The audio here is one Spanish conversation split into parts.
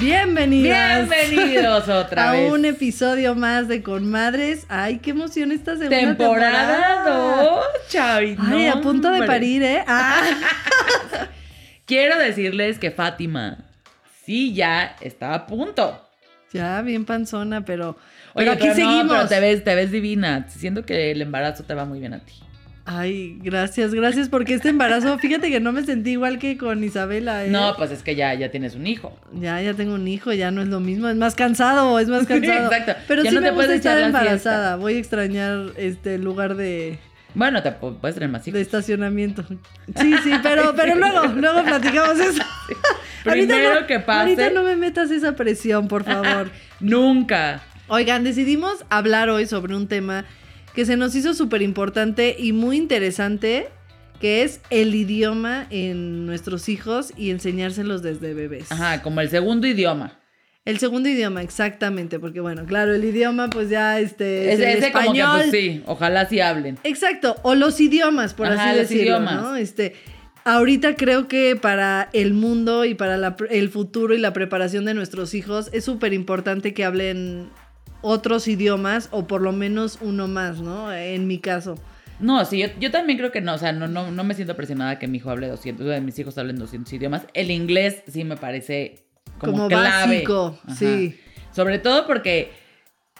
Bienvenidas. Bienvenidos otra a vez. un episodio más de Conmadres. Ay, qué emoción esta segunda Temporada 2, Chavi. Ay, no, a punto de parir, ¿eh? Ah. Quiero decirles que Fátima sí ya está a punto. ya, bien panzona, pero, Oye, pero aquí pero no, seguimos. pero te ves, te ves divina. Siento que el embarazo te va muy bien a ti. Ay, gracias, gracias, porque este embarazo, fíjate que no me sentí igual que con Isabela, ¿eh? No, pues es que ya, ya tienes un hijo. Ya, ya tengo un hijo, ya no es lo mismo, es más cansado, es más cansado. Exacto. Pero Ya sí no me te gusta estar embarazada. Voy a extrañar este lugar de, Bueno, te pu- puedes tener más de hijos. estacionamiento. Sí, sí, pero, pero luego, luego platicamos eso. Ahorita Primero no- que pase. Ahorita no me metas esa presión, por favor. Nunca. Oigan, decidimos hablar hoy sobre un tema que se nos hizo súper importante y muy interesante, que es el idioma en nuestros hijos y enseñárselos desde bebés. Ajá, como el segundo idioma. El segundo idioma, exactamente, porque bueno, claro, el idioma pues ya este es Ese, el ese como que español. pues sí, ojalá sí hablen. Exacto, o los idiomas, por Ajá, así los decirlo, idiomas. ¿no? Este, ahorita creo que para el mundo y para la el futuro y la preparación de nuestros hijos es súper importante que hablen otros idiomas o por lo menos uno más, ¿no? En mi caso. No, sí, yo, yo también creo que no, o sea, no, no, no me siento presionada que mi hijo hable 200, o sea, mis hijos hablen 200 idiomas. El inglés sí me parece como, Como clave. básico, Ajá. sí. Sobre todo porque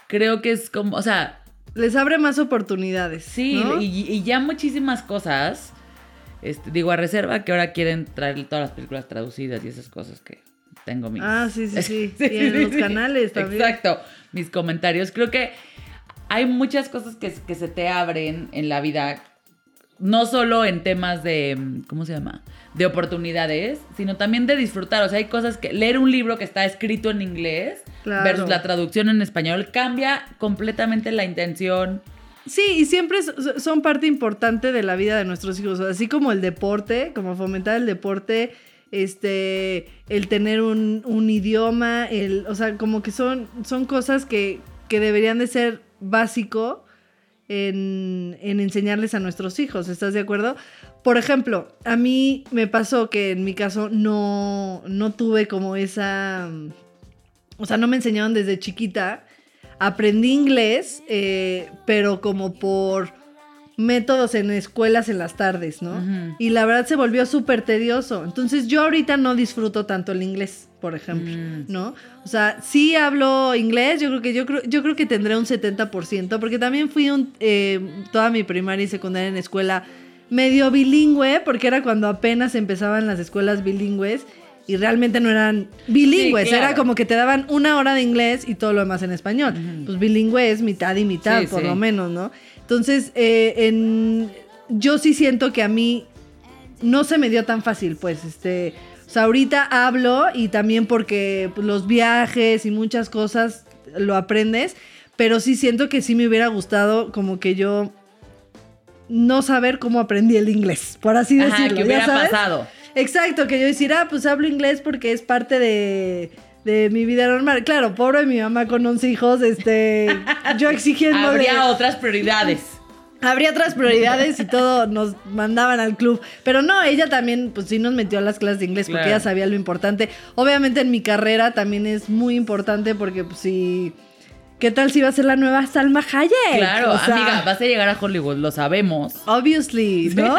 creo que es como, o sea, Les abre más oportunidades. sí, ¿no? y, y ya muchísimas cosas, este, digo, a reserva que ahora quieren traer todas las películas traducidas y esas cosas que tengo mis... Ah, sí, sí, sí. Y en los canales también. Exacto, mis comentarios. Creo que hay muchas cosas que, que se te abren en la vida, no solo en temas de, ¿cómo se llama? De oportunidades, sino también de disfrutar. O sea, hay cosas que leer un libro que está escrito en inglés Claro. versus la traducción en español cambia completamente la intención. Sí, y siempre so- son parte importante de la vida de nuestros hijos, así como el deporte, como fomentar el deporte, este, el tener un, un idioma, el, o sea, como que son, son cosas que, que deberían de ser básico en, en enseñarles a nuestros hijos, ¿estás de acuerdo? Por ejemplo, a mí me pasó que en mi caso no, no tuve como esa, o sea, no me enseñaron desde chiquita. Aprendí inglés, eh, pero como por métodos en escuelas en las tardes, ¿no? Ujú. Y la verdad se volvió súper tedioso. Entonces yo ahorita no disfruto tanto el inglés, por ejemplo, Mm. ¿no? O sea, sí hablo inglés, yo creo que yo creo, yo creo que tendré un 70%, porque también fui un, eh, toda mi primaria y secundaria en escuela medio bilingüe, porque era cuando apenas empezaban las escuelas bilingües y realmente no eran bilingües, Sí, claro. era como que te daban una hora de inglés y todo lo demás en español. Ujú. Pues bilingüe es mitad y mitad, Sí, por sí. lo menos, ¿no? Entonces, eh, en, yo sí siento que a mí no se me dio tan fácil, pues, este, o sea, ahorita hablo y también porque los viajes y muchas cosas lo aprendes, pero sí siento que sí me hubiera gustado como que yo no saber cómo aprendí el inglés, por así Ajá, decirlo. que ¿ya hubiera sabes? pasado. Exacto, que yo decir, ah, pues hablo inglés porque es parte de, de mi vida normal. Claro, pobre mi mamá con 11 hijos, este, yo exigiendo de- Habría otras prioridades. Habría otras prioridades y todo nos mandaban al club. Pero no, ella también, pues sí nos metió a las clases de inglés porque Claro. ella sabía lo importante. Obviamente en mi carrera también es muy importante porque pues sí... ¿Qué tal si va a ser la nueva Salma Hayek? Claro, O sea, amiga, vas a llegar a Hollywood, lo sabemos. Obviously, ¿no?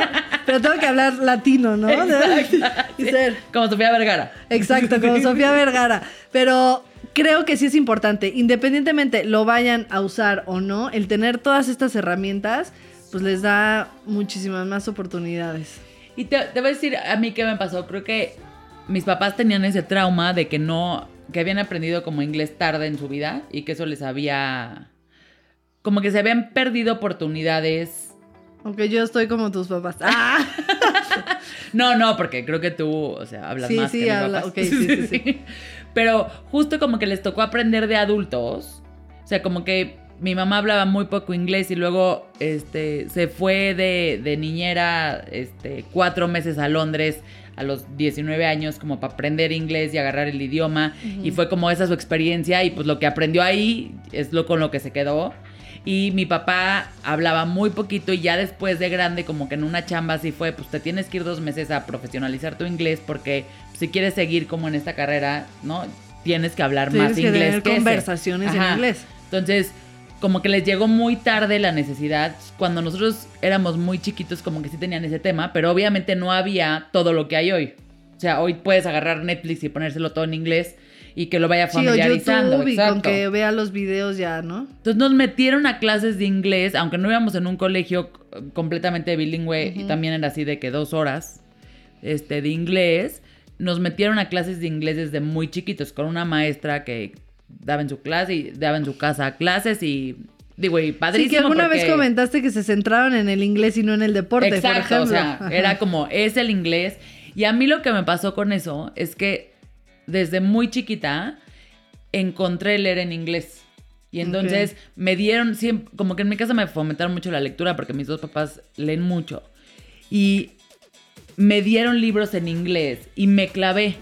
Pero tengo que hablar latino, ¿no? Exacto. Y ser- Como Sofía Vergara. Exacto, como Sofía Vergara. Pero creo que sí es importante, independientemente lo vayan a usar o no, el tener todas estas herramientas, pues les da muchísimas más oportunidades. Y te, te voy a decir a mí qué me pasó. Creo que mis papás tenían ese trauma de que no, que habían aprendido como inglés tarde en su vida y que eso les había... Como que se habían perdido oportunidades. Aunque yo estoy como tus papás. ¡Ah! No, no, porque creo que tú, o sea, hablas Sí, más sí, que mis habla- papás. ok, sí, sí, sí. Pero justo como que les tocó aprender de adultos. O sea, como que mi mamá hablaba muy poco inglés y luego este, se fue de, de niñera este, cuatro meses a Londres a los 19 años como para aprender inglés y agarrar el idioma. Y fue como esa su experiencia y pues lo que aprendió ahí es lo con lo que se quedó. Y mi papá hablaba muy poquito y ya después de grande, como que en una chamba así fue, pues te tienes que ir dos meses a profesionalizar tu inglés porque si quieres seguir como en esta carrera, ¿no? Tienes que hablar Tienes más que inglés tener que ese. conversaciones en inglés. Entonces, como que les llegó muy tarde la necesidad. Cuando nosotros éramos muy chiquitos, como que sí tenían ese tema, pero obviamente no había todo lo que hay hoy. O sea, hoy puedes agarrar Netflix y ponérselo todo en inglés y que lo vaya Sí, o familiarizando. Y con que vea los videos ya, ¿no? Entonces nos metieron a clases de inglés, aunque no íbamos en un colegio completamente bilingüe y también era así de que dos horas este, de inglés. Nos metieron a clases de inglés desde muy chiquitos con una maestra que daba en su clase y daba en su casa clases y digo, y padrísimo. Sí, que alguna vez comentaste que se centraron en el inglés y no en el deporte, por Exacto, ejemplo. o sea, Ajá. era como, es el inglés. Y a mí lo que me pasó con eso es que desde muy chiquita encontré leer en inglés. Y entonces me dieron, siempre, como que en mi casa me fomentaron mucho la lectura porque mis dos papás leen mucho. Y me dieron libros en inglés y me clavé.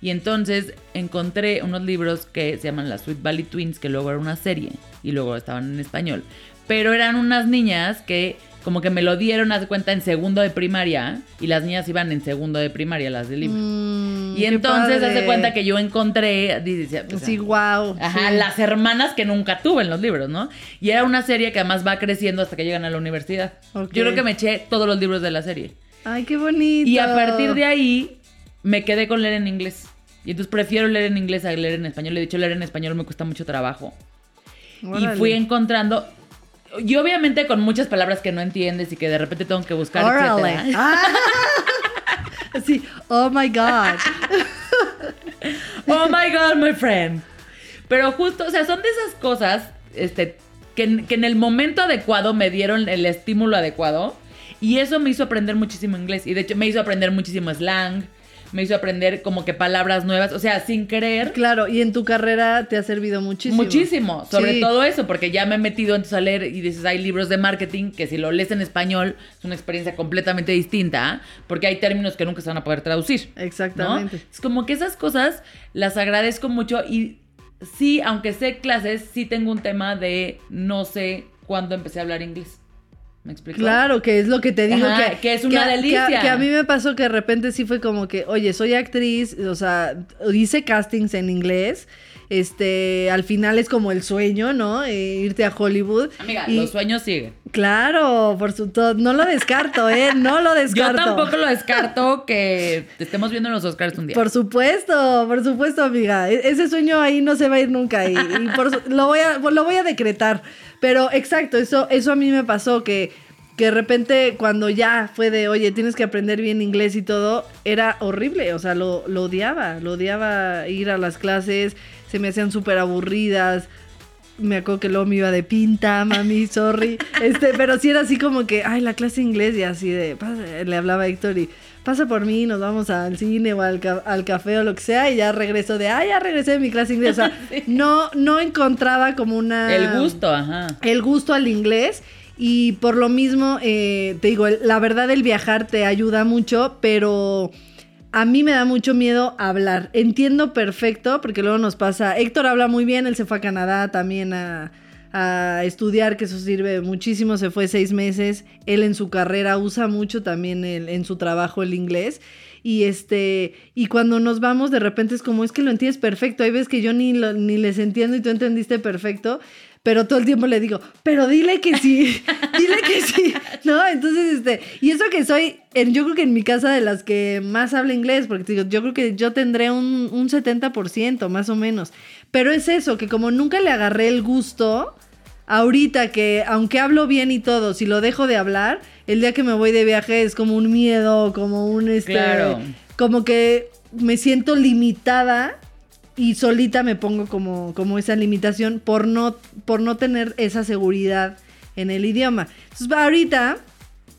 Y entonces encontré unos libros que se llaman La Sweet Valley Twins, que luego era una serie y luego estaban en español. Pero eran unas niñas que como que me lo dieron, haz cuenta, en segundo de primaria y las niñas iban en segundo de primaria, las del libro. Mm, y entonces padre. cuenta que yo encontré, dice, sea, Sí, wow. Ajá, las hermanas que nunca tuve en los libros, ¿no? Y era una serie que además va creciendo hasta que llegan a la universidad. Yo creo que me eché todos los libros de la serie. Ay, qué bonito. Y a partir de ahí me quedé con leer en inglés. Y entonces prefiero leer en inglés a leer en español. De hecho, leer en español me cuesta mucho trabajo. Órale. Y fui encontrando. Y obviamente con muchas palabras que no entiendes y que de repente tengo que buscar, Órale. etcétera. Ah. Sí, oh my God. Oh my God, my friend. Pero justo, o sea, son de esas cosas este, que, que en el momento adecuado me dieron el estímulo adecuado. Y eso me hizo aprender muchísimo inglés. Y de hecho me hizo aprender muchísimo slang. Me hizo aprender como que palabras nuevas. O sea, sin querer. Claro, y en tu carrera te ha servido muchísimo. Muchísimo, sobre Sí. todo eso, porque ya me he metido entonces a leer y dices, hay libros de marketing que si lo lees en español es una experiencia completamente distinta, porque hay términos que nunca se van a poder traducir. ¿no? Exactamente. Es como que esas cosas las agradezco mucho y sí, aunque sé clases, sí tengo un tema de no sé cuándo empecé a hablar inglés. ¿Me explico? Claro, que es lo que te digo Ajá, que, que es una delicia. Que a, que a mí me pasó que de repente sí fue como que, oye, soy actriz, o sea, hice castings en inglés. Este, al final es como el sueño, ¿no? Eh, irte a Hollywood. Amiga, Y- los sueños siguen. Claro, por su todo. No lo descarto, ¿eh? No lo Yo descarto. tampoco lo descarto que te estemos viendo en los Oscars un día. Por supuesto, por supuesto, amiga. E- ese sueño ahí no se va a ir nunca y, y por su- lo, voy a, lo voy a decretar. Pero exacto, eso, eso a mí me pasó que, que de repente cuando ya fue de, oye, tienes que aprender bien inglés y todo, era horrible. O sea, lo, lo odiaba, lo odiaba ir a las clases, se me hacían súper aburridas. Me acuerdo que luego me iba de pinta, mami, sorry. Este, pero sí era así como que, ay, la clase de inglés y así de, le hablaba a Héctor y pasa por mí, nos vamos al cine o al, ca- al café o lo que sea y ya regreso de, ay, ya regresé de mi clase de inglés. O sea, no, no encontraba como una... El gusto, ajá. El gusto al inglés. Y por lo mismo, eh, te digo, la verdad el viajar te ayuda mucho, pero a mí me da mucho miedo hablar. Entiendo perfecto, porque luego nos pasa, Héctor habla muy bien, él se fue a Canadá también a, estudiar, que eso sirve muchísimo, se fue seis meses, él en su carrera usa mucho también en su trabajo el inglés. Y este, y cuando nos vamos, de repente es como, es que lo entiendes perfecto. Hay veces que yo ni, ni les entiendo y tú entendiste perfecto. Pero todo el tiempo le digo, pero dile que sí, dile que sí, ¿no? Entonces, este, y eso que soy, en- yo creo que en mi casa de las que más habla inglés, porque digo, yo creo que yo tendré un, un 70% más o menos. Pero es eso, que como nunca le agarré el gusto, ahorita que aunque hablo bien y todo, si lo dejo de hablar, el día que me voy de viaje es como un miedo, como un este, Claro. como que me siento limitada y solita me pongo como, como esa limitación por no, por no tener esa seguridad en el idioma. Entonces, ahorita,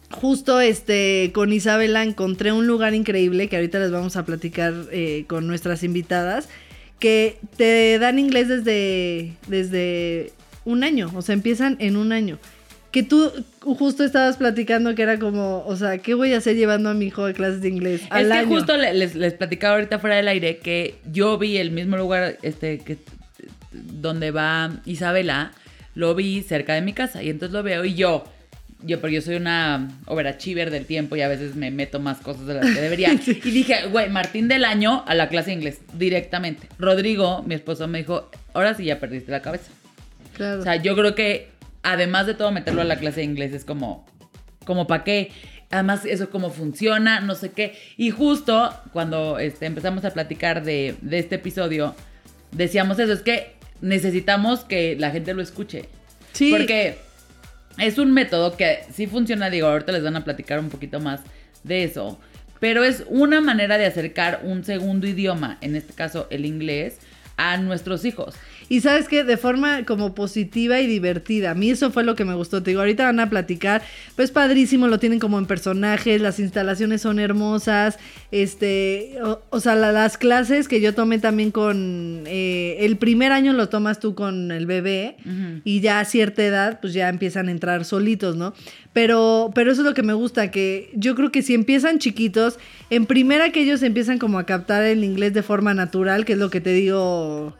justo este, con Isabela encontré un lugar increíble que ahorita les vamos a platicar eh, con nuestras invitadas, que te dan inglés desde, desde un año, o sea, empiezan en un año. Que tú justo estabas platicando que era como, o sea, ¿qué voy a hacer llevando a mi hijo a clases de inglés? es que justo les, les platicaba ahorita fuera del aire que yo vi el mismo lugar este, que, donde va Isabela, lo vi cerca de mi casa y entonces lo veo y yo, yo, porque yo soy una overachiever del tiempo y a veces me meto más cosas de las que debería. Y dije, güey, Martín del año a la clase de inglés, directamente. Rodrigo, mi esposo, me dijo, ahora sí ya perdiste la cabeza. Claro. O sea, yo creo que además de todo, meterlo a la clase de inglés es como, como para qué. Además, eso cómo funciona, no sé qué. Y justo cuando este, empezamos a platicar de, de este episodio, decíamos eso, es que necesitamos que la gente lo escuche. Sí. Porque es un método que sí funciona, digo, ahorita les van a platicar un poquito más de eso. Pero es una manera de acercar un segundo idioma, en este caso el inglés, a nuestros hijos. Y sabes que de forma como positiva y divertida. A mí eso fue lo que me gustó. Te digo, ahorita van a platicar. Pues padrísimo, lo tienen como en personajes, las instalaciones son hermosas. Este, o, sea, las clases que yo tomé también con. Eh, el primer año lo tomas tú con el bebé y ya a cierta edad, pues ya empiezan a entrar solitos, ¿no? Pero, pero eso es lo que me gusta, que yo creo que si empiezan chiquitos, en primera que ellos empiezan como a captar el inglés de forma natural, que es lo que te digo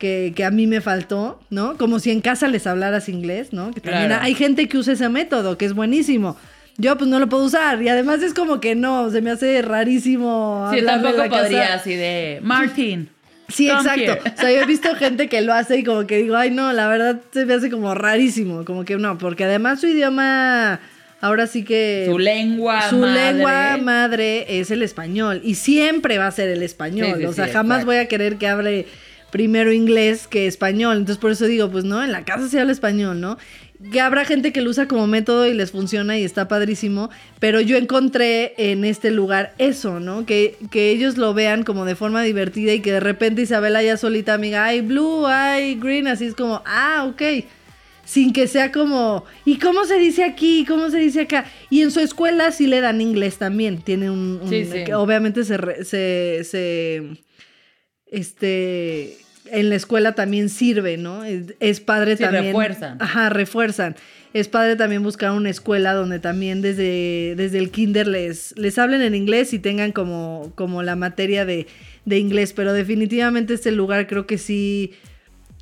que, a mí me faltó, ¿no? Como si en casa les hablaras inglés, ¿no? Que también hay gente que usa ese método, que es buenísimo. Yo pues no lo puedo usar y además es como que no, se me hace rarísimo. Sí, tampoco podría así de Martin. Sí, exacto. O sea, yo he visto gente que lo hace y como que digo, ay no, la verdad se me hace como rarísimo, como que no, porque además su idioma ahora sí que su lengua su lengua madre es el español y siempre va a ser el español, o sea, jamás voy a querer que hable primero inglés que español. Entonces por eso digo, pues no, en la casa se habla español, ¿no? Que habrá gente que lo usa como método y les funciona y está padrísimo, pero yo encontré en este lugar eso, ¿no? Que, que ellos lo vean como de forma divertida y que de repente Isabela ya solita amiga, ay blue, ay green, así es como, ah, ok sin que sea como, ¿y cómo se dice aquí? ¿Cómo se dice acá? Y en su escuela sí le dan inglés también. Tiene un. sí, sí. obviamente se, se, se, este, en la escuela también sirve, ¿no? Es, padre sí, también. refuerzan. Ajá, refuerzan. Es padre también buscar una escuela donde también desde, desde el kinder les, les hablen en inglés y tengan como, como la materia de, de inglés. Pero definitivamente este lugar creo que sí,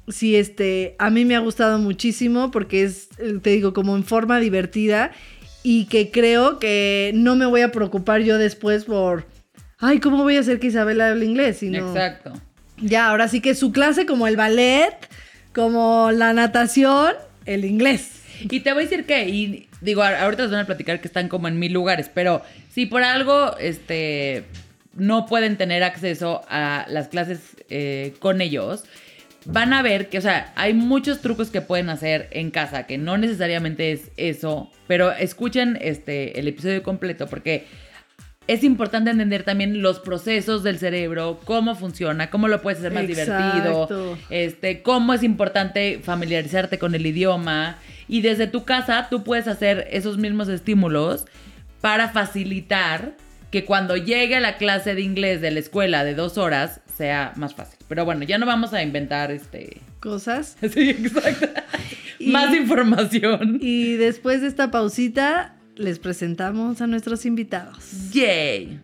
sí, este, a mí me ha gustado muchísimo porque es, te digo, como en forma divertida y que creo que no me voy a preocupar yo después por ay, ¿cómo voy a hacer que Isabela hable inglés? Exacto. Ya, ahora sí que su clase como el ballet, como la natación, el inglés. Y te voy a decir que, y digo, ahorita les van a platicar que están como en mil lugares, pero si por algo, este, no pueden tener acceso a las clases eh, con ellos, van a ver que, o sea, hay muchos trucos que pueden hacer en casa, que no necesariamente es eso, pero escuchen este, el episodio completo porque es importante entender también los procesos del cerebro, cómo funciona, cómo lo puedes hacer más divertido, este, cómo es importante familiarizarte con el idioma y desde tu casa tú puedes hacer esos mismos estímulos para facilitar que cuando llegue la clase de inglés de la escuela de dos horas sea más fácil. Pero bueno, ya no vamos a inventar este cosas. Sí, exacto. más información. Y después de esta pausita les presentamos a nuestros invitados. ¡Yay!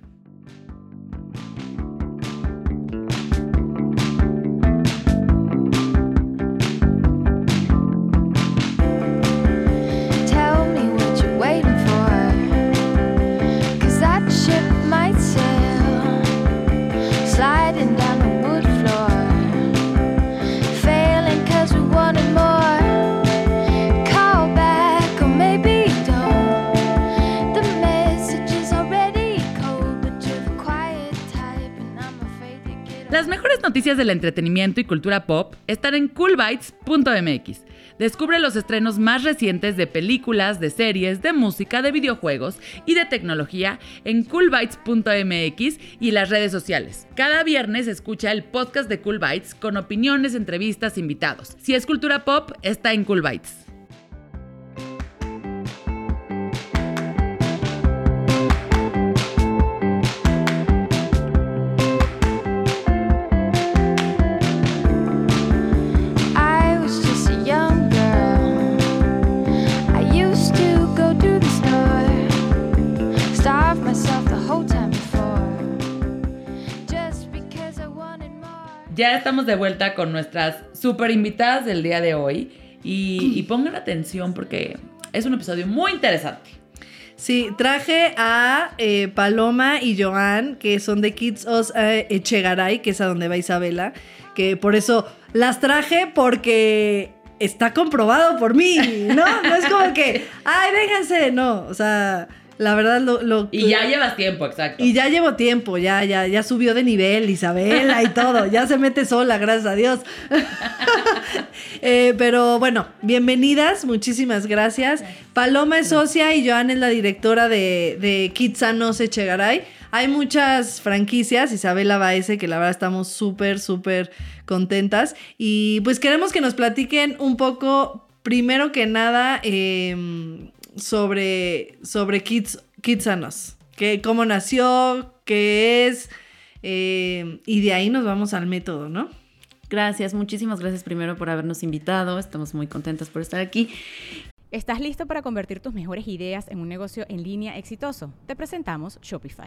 Del entretenimiento y cultura pop están en coolbytes.mx. Descubre los estrenos más recientes de películas, de series, de música, de videojuegos y de tecnología en coolbytes.mx y las redes sociales. Cada viernes escucha el podcast de Cool Bytes con opiniones, entrevistas, invitados. Si es cultura pop, está en Cool Bytes. Ya estamos de vuelta con nuestras super invitadas del día de hoy y, y pongan atención porque es un episodio muy interesante. Sí, traje a eh, Paloma y Joan, que son de Kids Os eh, Echegaray, que es a donde va Isabela, que por eso las traje porque está comprobado por mí, ¿no? No es como que, ay, vénganse, no, o sea, la verdad lo... lo Y ya llevas tiempo, exacto. y ya llevo tiempo, ya, ya, ya subió de nivel Isabela y todo, ya se mete sola, gracias a Dios. Eh, pero bueno, bienvenidas, muchísimas gracias. Paloma es socia y Joan es la directora de, de Kitsanos Echegaray. Hay muchas franquicias, Isabela Baeze, que la verdad estamos súper, súper contentas. Y pues queremos que nos platiquen un poco, primero que nada, em, sobre, sobre Kids, Kitsanos. Que, cómo nació, qué es. em, y de ahí nos vamos al método, ¿no? Gracias, muchísimas gracias primero por habernos invitado. Estamos muy contentas por estar aquí. ¿Estás listo para convertir tus mejores ideas en un negocio en línea exitoso? Te presentamos Shopify.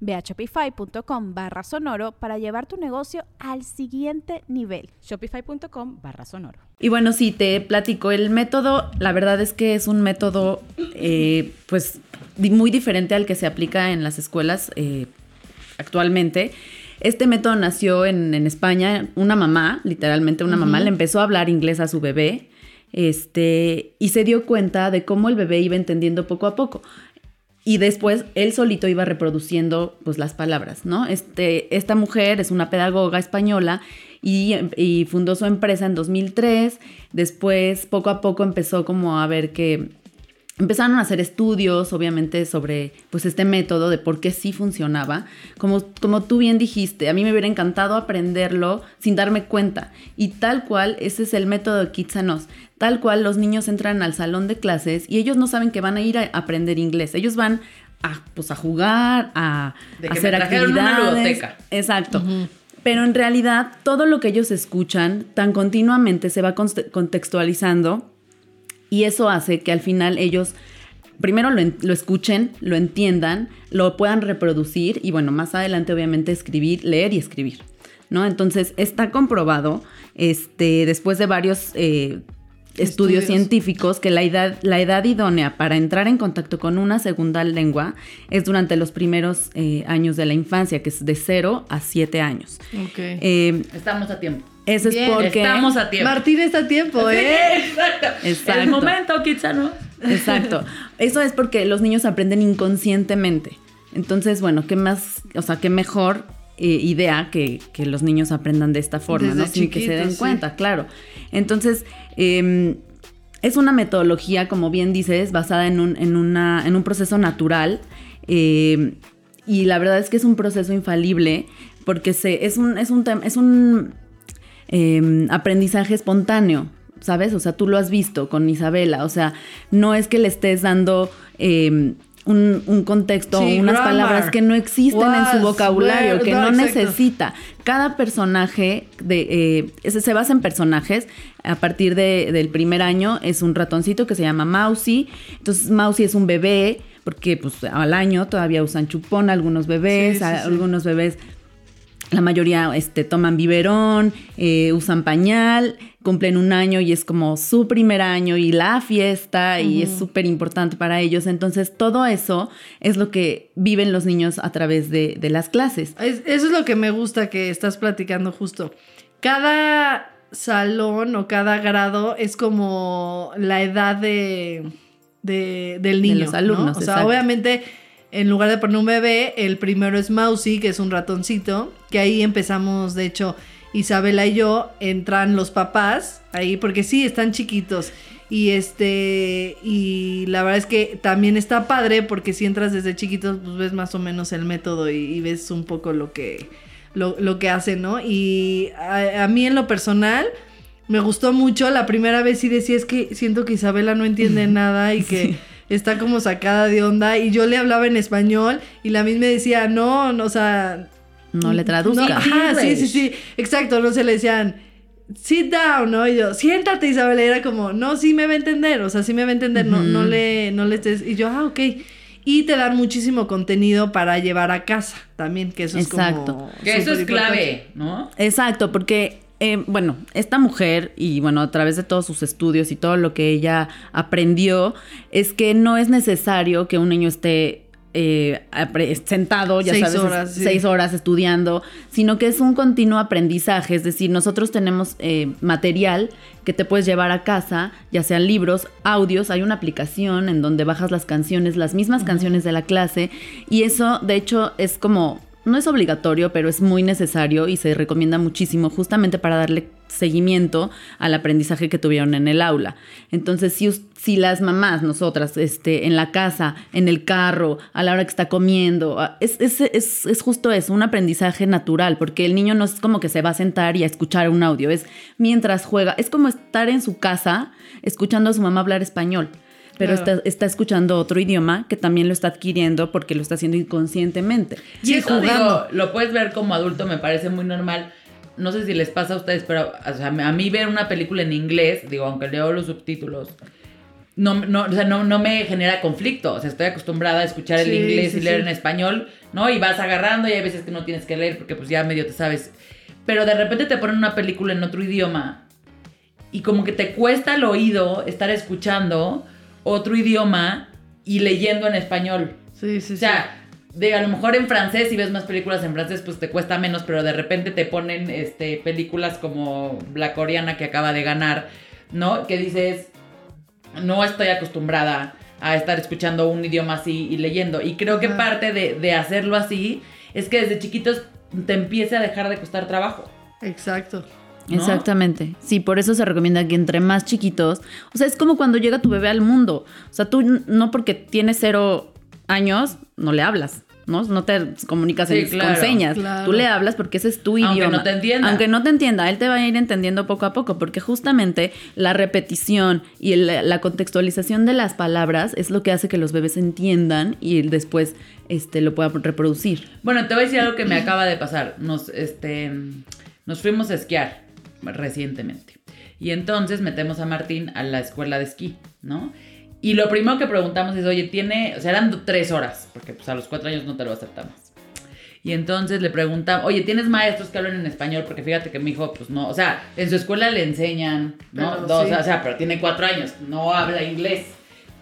Ve a shopify.com barra sonoro para llevar tu negocio al siguiente nivel. Shopify.com barra sonoro. Y bueno, sí, te platico. El método, la verdad es que es un método, eh, pues, muy diferente al que se aplica en las escuelas eh, actualmente. Este método nació en, en España. Una mamá, literalmente una mamá, le empezó a hablar inglés a su bebé. Este, y se dio cuenta de cómo el bebé iba entendiendo poco a poco. Y después él solito iba reproduciendo pues las palabras, ¿no? Este, esta mujer es una pedagoga española y, y fundó su empresa en 2003. Después poco a poco empezó como a ver que empezaron a hacer estudios, obviamente, sobre pues este método de por qué sí funcionaba. Como, como tú bien dijiste, a mí me hubiera encantado aprenderlo sin darme cuenta. Y tal cual, ese es el método de Kitsanos. Tal cual, los niños entran al salón de clases y ellos no saben que van a ir a aprender inglés. Ellos van a, pues, a jugar, a, De a que me hacer una actividades. ludoteca. Exacto. Pero en realidad, todo lo que ellos escuchan tan continuamente se va contextualizando y eso hace que al final ellos primero lo, en- lo escuchen, lo entiendan, lo puedan reproducir y bueno, más adelante obviamente escribir, leer y escribir, ¿no? Entonces está comprobado, este, después de varios eh, estudios, Estudios. científicos, que la edad, la edad idónea para entrar en contacto con una segunda lengua es durante los primeros eh, años de la infancia, que es de 0 a 7 años. Ok. Eh, Estamos a tiempo. Eso Bien, es porque... Estamos a tiempo. Martín está a tiempo, ¿eh? Exacto. Exacto. El momento, Kitsano. Exacto. Eso es porque los niños aprenden inconscientemente. Entonces, bueno, ¿qué más, o sea, qué mejor eh, idea que, que los niños aprendan de esta forma, Desde ¿no? Sin que se den sí. cuenta, claro. Entonces, eh, es una metodología, como bien dices, basada en un, en una, en un proceso natural. eh, y la verdad es que es un proceso infalible porque se, es un, es un, es un eh, aprendizaje espontáneo, ¿sabes? O sea, tú lo has visto con Isabela, o sea, no es que le estés dando eh, un, un contexto, Sí, unas grammar. palabras que no existen en su vocabulario, que no, exacto. necesita. Cada personaje de, eh, se basa en personajes. A partir de- del primer año es un ratoncito que se llama Mousy. Entonces Mousy es un bebé, porque pues al año todavía usan chupón algunos bebés, Sí, sí. algunos bebés la mayoría este, toman biberón, eh, usan pañal, cumplen un año y es como su primer año y la fiesta y es súper importante para ellos. Entonces todo eso es lo que viven los niños a través de, de las clases. Es- eso es lo que me gusta que estás platicando justo. Cada salón o cada grado es como la edad de, de- del De niño. los alumnos, ¿no? O sea, exacto. obviamente, en lugar de poner un bebé, el primero es Mousy, que es un ratoncito, que ahí empezamos, de hecho, Isabela y yo, entran los papás ahí, porque sí, están chiquitos. Y este, y la verdad es que también está padre porque si entras desde chiquitos, pues ves más o menos el método y, y ves un poco lo que, lo, lo que hacen, ¿no? Y a, a mí en lo personal me gustó mucho. La primera vez sí decía, es que siento que Isabela no entiende nada y que está como sacada de onda. Y yo le hablaba en español y la misma decía, no, no, o sea, No le traduzca. no, ajá, sí, sí, sí, exacto, no se le decían, sit down, ¿no? Y yo, siéntate, Isabel, y era como, no, sí me va a entender, o sea, sí me va a entender, no, no le, no le estés, y yo, ah, ok. Y te dan muchísimo contenido para llevar a casa también, que eso es Exacto. como... Que eso es clave, ¿no? Exacto, porque, eh, bueno, esta mujer, y bueno, a través de todos sus estudios y todo lo que ella aprendió, es que no es necesario que un niño esté eh, sentado, ya Seis sabes, horas, sí. seis horas estudiando, sino que es un continuo aprendizaje, es decir, nosotros tenemos eh, material que te puedes llevar a casa, ya sean libros, audios, hay una aplicación en donde bajas las canciones, las mismas canciones de la clase, y eso de hecho es como no es obligatorio, pero es muy necesario y se recomienda muchísimo justamente para darle seguimiento al aprendizaje que tuvieron en el aula. Entonces, si, si las mamás, nosotras, este, en la casa, en el carro, a la hora que está comiendo, es, es, es, es justo eso, un aprendizaje natural, porque el niño no es como que se va a sentar y a escuchar un audio, es mientras juega, es como estar en su casa escuchando a su mamá hablar español pero Claro. está, está escuchando otro idioma que también lo está adquiriendo porque lo está haciendo inconscientemente. Y eso, digo, lo puedes ver como adulto, me parece muy normal. No sé si les pasa a ustedes, pero o sea, a mí ver una película en inglés, digo, aunque leo los subtítulos, no, no, o sea, no, no me genera conflicto. O sea, estoy acostumbrada a escuchar el Sí, inglés sí, y leer sí. en español, ¿no? Y vas agarrando y hay veces que no tienes que leer porque pues ya medio te sabes. Pero de repente te ponen una película en otro idioma y como que te cuesta el oído estar escuchando otro idioma y leyendo en español. Sí, sí, O sea, de a lo mejor en francés, si ves más películas en francés, pues te cuesta menos, pero de repente te ponen este, películas como la coreana que acaba de ganar, ¿no? Que dices, no estoy acostumbrada a estar escuchando un idioma así y leyendo. Y creo que parte de, de hacerlo así es que desde chiquitos te empiece a dejar de costar trabajo. sí. Exacto. ¿No? Exactamente. Sí, por eso se recomienda que entre más chiquitos, o sea, es como cuando llega tu bebé al mundo. O sea, tú no porque tienes cero años, no le hablas. ¿no? No te comunicas Sí, en- claro, con señas. claro. Tú le hablas porque ese es tu Aunque idioma. no te entienda. Aunque no te entienda, él te va a ir entendiendo poco a poco, porque justamente la repetición y el- la contextualización de las palabras es lo que hace que los bebés entiendan y después este, lo puedan reproducir. Bueno, te voy a decir algo que me acaba de pasar. Nos, este, nos fuimos a esquiar recientemente. Y entonces metemos a Martín a la escuela de esquí, ¿no? Y lo primero que preguntamos es, oye, tiene, o sea, eran tres horas, porque pues a los cuatro años no te lo aceptamos. Y entonces le preguntamos, oye, ¿tienes maestros que hablan en español? Porque fíjate que mi hijo, pues no, o sea, en su escuela le enseñan, ¿no? Pero Dos, sí. o sea, pero tiene cuatro años, no habla inglés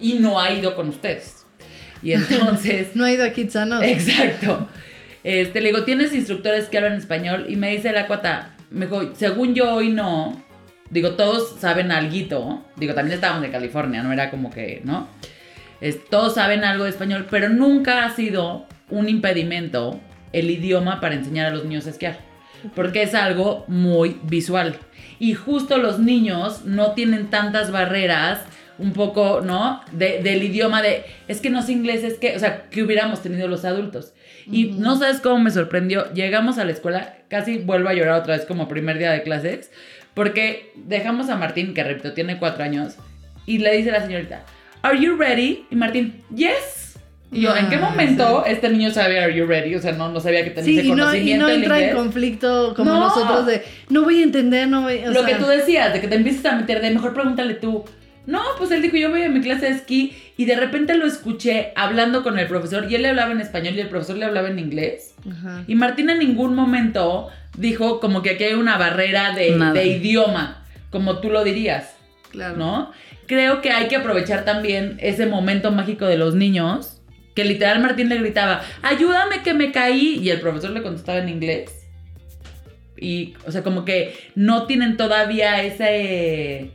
y no ha ido con ustedes. Y entonces... No ha ido a Kitsanos. Exacto. Este, le digo, ¿tienes instructores que hablan español? Y me dice la cuata, según yo hoy no. Digo, todos saben alguito. Digo, también estábamos en California, no era como que, ¿no? Es- todos saben algo de español, pero nunca ha sido un impedimento el idioma para enseñar a los niños a esquiar. Porque es algo muy visual. Y justo los niños no tienen tantas barreras, un poco, ¿no? De- del idioma de, es que no sé inglés, es que, o sea, que hubiéramos tenido los adultos. Y no sabes cómo me sorprendió. Llegamos a la escuela, casi vuelvo a llorar otra vez como primer día de clases, porque dejamos a Martín, que repito, tiene cuatro años, y le dice la señorita, ¿Are you ready? Y Martín, yes. Y yo, ¿en qué Ah, momento este niño sabía Are You Ready? O sea, no, no sabía que tenía Sí, ese y no, y conocimiento no en entra en conflicto como No. nosotros de no voy a entender, no voy o Lo sea, que tú decías, de que te empieces a meter de mejor pregúntale tú. No, pues él dijo, yo voy a mi clase de esquí y de repente lo escuché hablando con el profesor y él le hablaba en español y el profesor le hablaba en inglés. Ajá. Y Martín en ningún momento dijo como que aquí hay una barrera de, de idioma, como tú lo dirías, Claro. ¿no? Creo que hay que aprovechar también ese momento mágico de los niños, que literal Martín le gritaba, ayúdame que me caí, y el profesor le contestaba en inglés. Y, o sea, como que no tienen todavía ese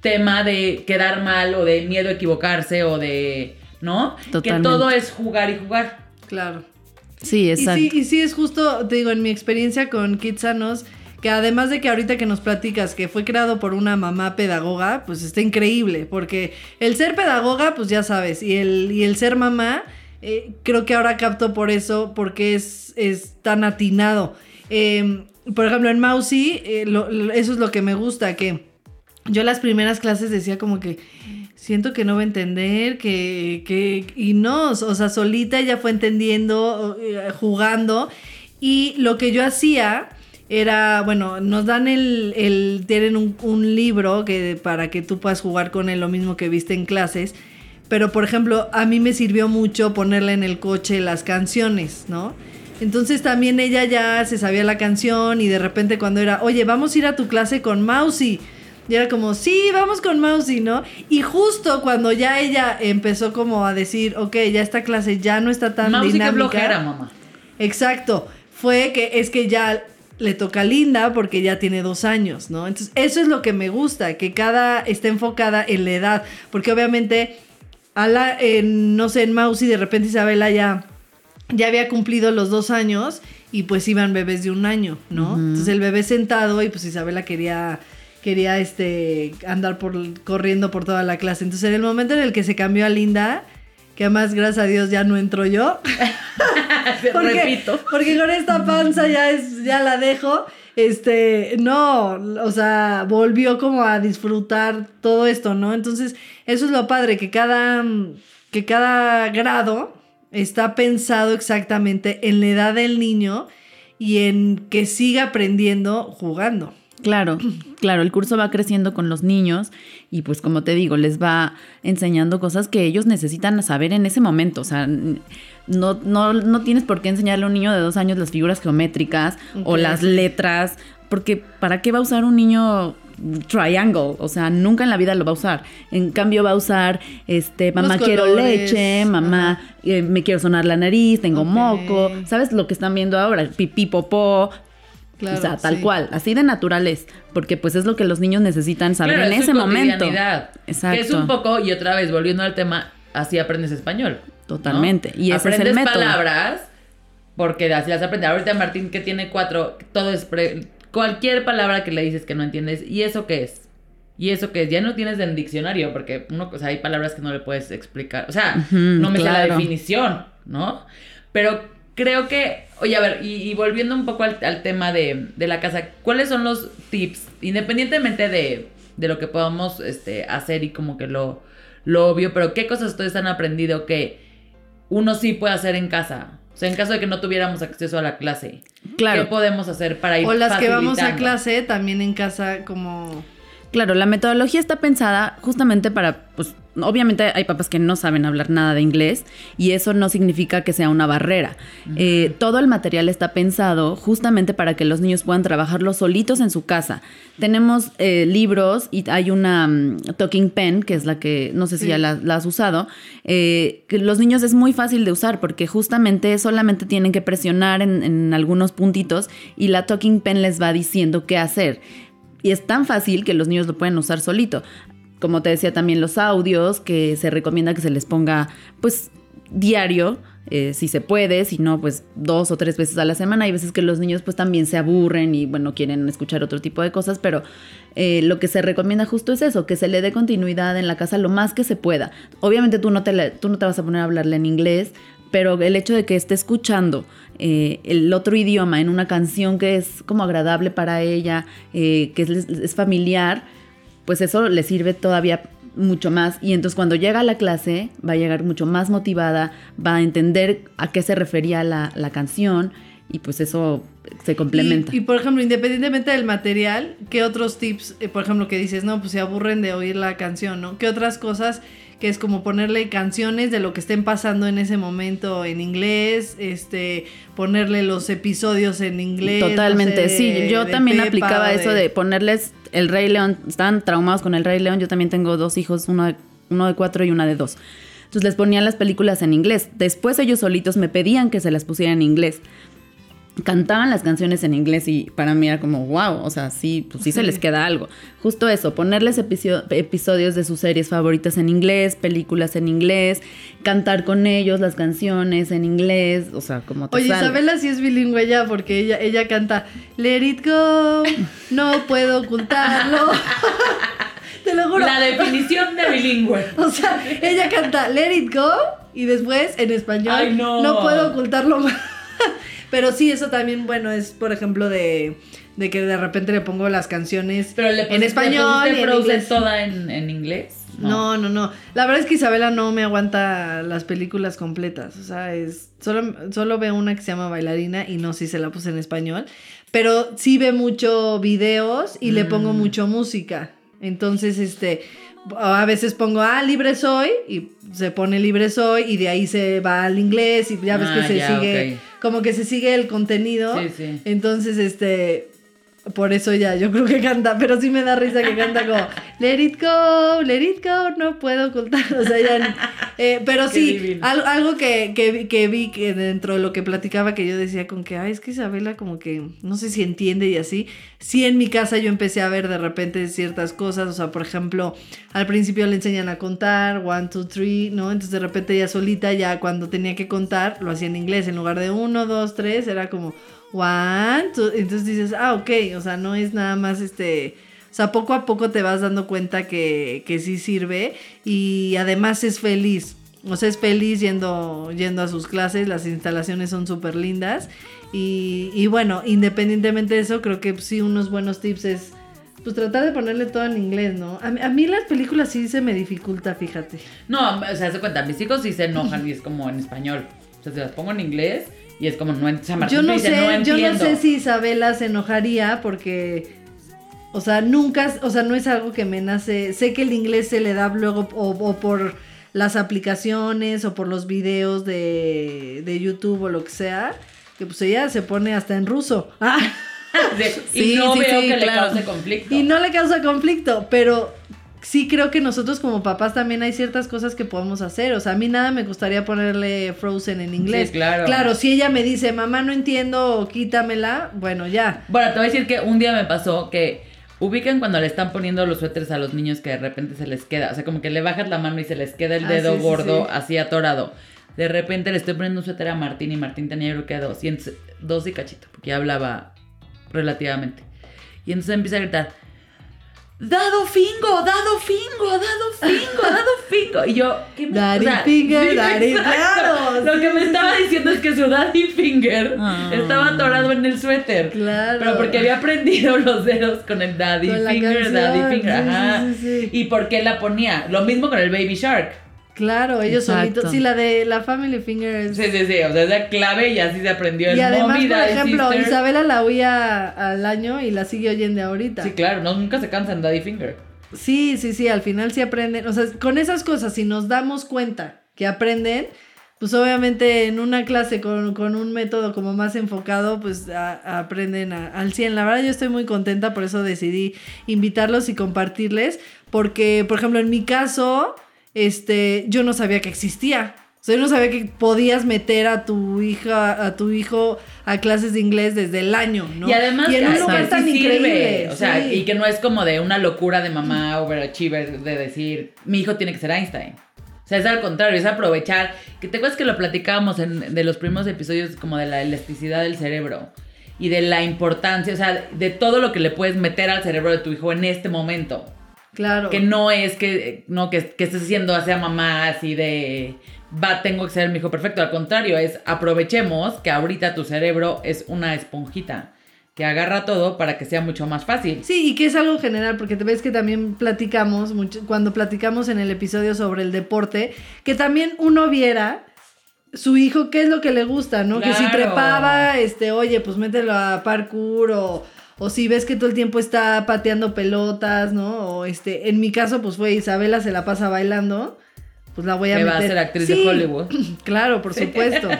tema de quedar mal o de miedo a equivocarse o de, ¿no? Que Totalmente. todo es jugar y jugar. Claro. Sí, Y exacto. sí, y sí es justo, te digo, en mi experiencia con Kitsanos, que además de que ahorita que nos platicas que fue creado por una mamá pedagoga, pues está increíble, porque el ser pedagoga, pues ya sabes, y el, y el ser mamá, eh, creo que ahora capto por eso, porque es, es tan atinado. Eh, por ejemplo, en Mousy, eh, lo- lo- eso es lo que me gusta, que yo las primeras clases decía como que siento que no va a entender, que, que y no, o sea, solita ella fue entendiendo, eh, jugando, y lo que yo hacía era, bueno, nos dan el, el tienen un, un libro que para que tú puedas jugar con él lo mismo que viste en clases, pero por ejemplo, a mí me sirvió mucho ponerle en el coche las canciones, ¿no? Entonces también ella ya se sabía la canción y de repente cuando era, oye, vamos a ir a tu clase con Mousy. Y era como, sí, vamos con Mousy, ¿no? Y justo cuando ya ella empezó como a decir, ok, ya esta clase ya no está tan Mousy, dinámica. flojera, mamá. Exacto. Fue que es que ya le toca a Linda porque ya tiene dos años, ¿no? Entonces, eso es lo que me gusta, que cada esté enfocada en la edad. Porque obviamente, a la, en, no sé, en Mousy de repente Isabela ya, ya había cumplido los dos años y pues iban bebés de un año, ¿no? Entonces el bebé sentado y pues Isabela quería quería este andar por corriendo por toda la clase. Entonces en el momento en el que se cambió a Linda, que además gracias a Dios ya no entro yo. porque, Repito. Porque con esta panza ya es, ya la dejo. Este, no, o sea, volvió como a disfrutar todo esto, ¿no? Entonces, eso es lo padre, que cada, que cada grado está pensado exactamente en la edad del niño y en que siga aprendiendo jugando. Claro, claro, el curso va creciendo con los niños y pues como te digo, les va enseñando cosas que ellos necesitan saber en ese momento. O sea, no, no, no tienes por qué enseñarle a un niño de dos años las figuras geométricas o las letras, porque ¿para qué va a usar un niño triangle? O sea, nunca en la vida lo va a usar. En cambio va a usar, este, mamá Los quiero colores, leche, mamá eh, me quiero sonar la nariz, tengo moco. ¿Sabes lo que están viendo ahora? Pipí, popó, Claro, o sea, tal sí. cual, así de natural es, porque pues es lo que los niños necesitan saber Claro, en es su ese momento. Exacto. Que es un poco, y otra vez, volviendo al tema, así aprendes español. ¿no? Totalmente, y ese es el aprendes método. palabras, porque así las aprendes. Ahorita Martín, que tiene cuatro, todo es... pre- cualquier palabra que le dices que no entiendes, ¿y eso qué es? ¿Y eso qué es? Ya no tienes en diccionario, porque uno, o sea, hay palabras que no le puedes explicar. O sea, no me sé la claro. definición, ¿no? Pero creo que, oye, a ver, y, y volviendo un poco al, al tema de, de la casa, ¿cuáles son los tips, independientemente de, de lo que podamos este, hacer y como que lo, lo obvio, pero qué cosas ustedes han aprendido que uno sí puede hacer en casa? O sea, en caso de que no tuviéramos acceso a la clase, Claro. ¿qué podemos hacer para ir O las que vamos a clase también en casa como... Claro, la metodología está pensada justamente para, pues, obviamente hay papás que no saben hablar nada de inglés y eso no significa que sea una barrera. Eh, todo el material está pensado justamente para que los niños puedan trabajarlo solitos en su casa. Tenemos eh, libros y hay una mm, talking pen, que es la que, no sé si Sí. ya la, la has usado, eh, que los niños es muy fácil de usar porque justamente solamente tienen que presionar en, en algunos puntitos y la talking pen les va diciendo qué hacer. Y es tan fácil que los niños lo pueden usar solito. Como te decía también los audios, que se recomienda que se les ponga pues diario, eh, si se puede, si no, pues dos o tres veces a la semana. Hay veces que los niños pues también se aburren y bueno, quieren escuchar otro tipo de cosas, pero eh, lo que se recomienda justo es eso, que se le dé continuidad en la casa lo más que se pueda. Obviamente tú no te, le- tú no te vas a poner a hablarle en inglés, pero el hecho de que esté escuchando eh, el otro idioma en una canción que es como agradable para ella, eh, que es, familiar, pues eso le sirve todavía mucho más y entonces cuando llega a la clase va a llegar mucho más motivada, va a entender a qué se refería la, la canción y pues eso se complementa. Y, y, por ejemplo, independientemente del material, ¿qué otros tips, eh, por ejemplo, que dices, no, pues se aburren de oír la canción, ¿no? ¿Qué otras cosas que es como ponerle canciones de lo que estén pasando en ese momento en inglés, este, ponerle los episodios en inglés? Totalmente, no sé, sí, de- yo de también aplicaba o eso de ponerles el Rey León, están traumados con el Rey León, yo también tengo dos hijos, uno de, uno de cuatro y una de dos. Entonces les ponían las películas en inglés. Después ellos solitos me pedían que se las pusiera en inglés. Cantaban las canciones en inglés y para mí era como, wow, o sea, sí, pues sí, se les queda algo. Justo eso, ponerles episo- episodios de sus series favoritas en inglés, películas en inglés, cantar con ellos las canciones en inglés, o sea, como te Oye, salga. Isabela sí es bilingüe ya porque ella, ella canta Let it go, no puedo ocultarlo. Te lo juro. La definición de bilingüe. O sea, ella canta Let It Go y después en español Ay, no. puedo ocultarlo más. Pero sí, eso también, bueno, es por ejemplo de, de que de repente le pongo las canciones Pero le en español le en inglés. toda en, en inglés. No, no, no. La verdad es que Isabela no me aguanta las películas completas. O sea, es. Solo, solo ve una que se llama Bailarina y no si se la puse en español. Pero sí ve mucho videos y le pongo Mm. mucho música. Entonces, este. A veces pongo, ah, libre soy, y se pone libre soy, y de ahí se va al inglés, y ya ves Ah, que se ya, sigue, ok. Como que se sigue el contenido. Sí, sí. Entonces, este, por eso ya, yo creo que canta, pero sí me da risa que canta como, let it go, let it go, no puedo ocultar, o sea, ya, eh, pero sí, divino. algo, algo que, que, vi- que vi que dentro de lo que platicaba, que yo decía con que, ay, es que Isabela como que, no sé si entiende y así, sí en mi casa yo empecé a ver de repente ciertas cosas, o sea, por ejemplo, al principio le enseñan a contar, one, two, three, ¿no? Entonces de repente ella solita, ya cuando tenía que contar, lo hacía en inglés, en lugar de uno, dos, tres, era como one, entonces dices, ah, ok, o sea, no es nada más este... O sea, poco a poco te vas dando cuenta que, que sí sirve y además es feliz. O sea, es feliz yendo, yendo a sus clases, las instalaciones son súper lindas. Y, y bueno, independientemente de eso, creo que sí unos buenos tips es pues tratar de ponerle todo en inglés, ¿no? A, a mí las películas sí se me dificulta, fíjate. No, o sea, se cuenta, mis hijos sí se enojan y es como en español. O sea, se las pongo en inglés y es como no San Martín Yo no dice, sé, yo no entiendo". sé si Isabela se enojaría porque, o sea, nunca, o sea, no es algo que me nace. Sé que el inglés se le da luego o, o por las aplicaciones o por los videos de, de YouTube o lo que sea, que pues ella se pone hasta en ruso. Ah, Sí, y no sí, veo sí, que le cause conflicto. y no le causa conflicto, pero sí creo que nosotros como papás también hay ciertas cosas que podemos hacer. O sea, a mí nada me gustaría ponerle Frozen en inglés. Sí, claro. Claro, si ella me dice, mamá, no entiendo, quítamela, bueno, ya. Bueno, te voy a decir que un día me pasó que ubican cuando le están poniendo los suéteres a los niños que de repente se les queda, o sea, como que le bajas la mano y se les queda el Ah, dedo sí, gordo sí. así atorado. De repente le estoy poniendo un suéter a Martín y Martín tenía creo que dos, y entonces- dos y cachito, porque ya hablaba relativamente. Y entonces empieza a gritar, Dado fingo, dado fingo, dado fingo, dado fingo. Y yo, ¿qué me Daddy finger, daddy- claro, Lo que me estaba diciendo es que su daddy finger Ah. estaba atorado en el suéter. Claro. Pero porque había aprendido los dedos con el daddy Con finger, daddy finger. Ajá. sí, sí. Y por qué la ponía. Lo mismo con el baby shark. Claro, ellos Exacto. solitos. Sí, la de la Family Finger es... Sí, sí, sí. O sea, es la clave y así se aprendió el Y además, mommy, por ejemplo, sister. Isabela la oía al año y la sigue oyendo ahorita. Sí, claro. No, nunca se cansan daddy finger. Sí, sí, sí, al final sí aprenden. O sea, con esas cosas, si nos damos cuenta que aprenden, pues obviamente en una clase con, con un método como más enfocado, pues a- aprenden a- al 100. La verdad yo estoy muy contenta, por eso decidí invitarlos y compartirles, porque, por ejemplo, en mi caso, este, yo no sabía que existía. O sea, yo no sabía que podías meter a tu hija, a tu hijo a clases de inglés desde el año, ¿no? Y además y en que un sí lugar tan sirve. increíble. O sea, sí. y que no es como de una locura de mamá overachiever de decir, mi hijo tiene que ser Einstein. O sea, es al contrario, es aprovechar. Que te acuerdas que lo platicábamos en, de los primeros episodios como de la elasticidad del cerebro y de la importancia, o sea, de todo lo que le puedes meter al cerebro de tu hijo en este momento. Claro. Que no es que, no, que, que estés haciendo hacia mamá así de, va, tengo que ser mi hijo perfecto. Al contrario, es aprovechemos que ahorita tu cerebro es una esponjita que agarra todo para que sea mucho más fácil. Sí, y que es algo general, porque te ves que también platicamos, mucho, cuando platicamos en el episodio sobre el deporte, que también uno viera su hijo qué es lo que le gusta, ¿no? Que si trepaba, este, oye, pues mételo a parkour o, o si ves que todo el tiempo está pateando pelotas, ¿no? O este, en mi caso, pues fue Isabela se la pasa bailando, pues la voy a Que meter. va a ser actriz Sí, de Hollywood. Claro, por supuesto.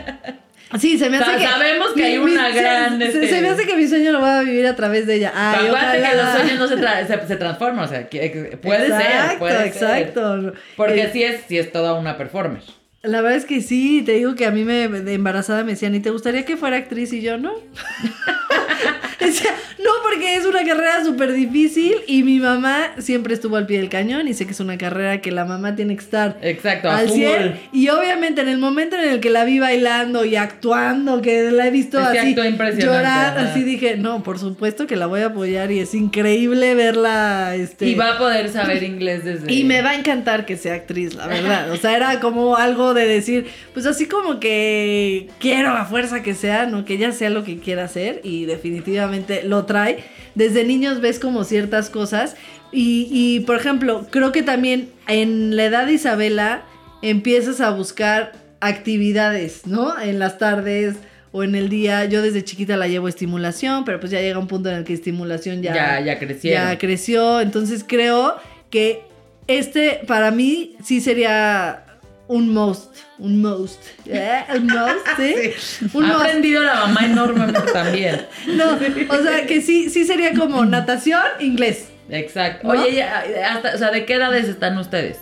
Sí, se me O sea, hace que. sabemos que hay una gran, Se, este- se me hace que mi sueño lo va a vivir a través de ella. Ay, acuérdate que ojalá. los sueños no se, tra- se, se transforman, o sea, que- que puede exacto, ser, puede ser. Exacto, Porque Eh, sí es, sí es toda una performer. La verdad es que sí, te digo que a mí me, de embarazada me decían, ¿y te gustaría que fuera actriz? Y yo, no. Decía, no, porque es una carrera súper difícil y mi mamá siempre estuvo al pie del cañón y sé que es una carrera que la mamá tiene que estar Exacto, al full. 100. Y obviamente en el momento en el que la vi bailando y actuando, que la he visto así llorar, así dije, no, por supuesto que la voy a apoyar y es increíble verla. Este, Y va a poder saber inglés desde... y me va a encantar que sea actriz, la verdad. O sea, era como algo de decir, pues así como que quiero a fuerza que sea, no que ella sea lo que quiera hacer y definitivamente lo trae. Desde niños ves como ciertas cosas y, y, por ejemplo, creo que también en la edad de Isabela empiezas a buscar actividades, ¿no? En las tardes o en el día. Yo desde chiquita la llevo a estimulación, pero pues ya llega un punto en el que estimulación ya, Ya, ya crecieron. ya creció. Entonces creo que este para mí sí sería un most. Un most. ¿Eh? Un most, ¿sí? Un ha most. aprendido la mamá enormemente también. No, o sea que sí, sí sería como natación, inglés. Exacto. ¿No? Oye, ya, hasta, o sea, ¿de qué edades están ustedes?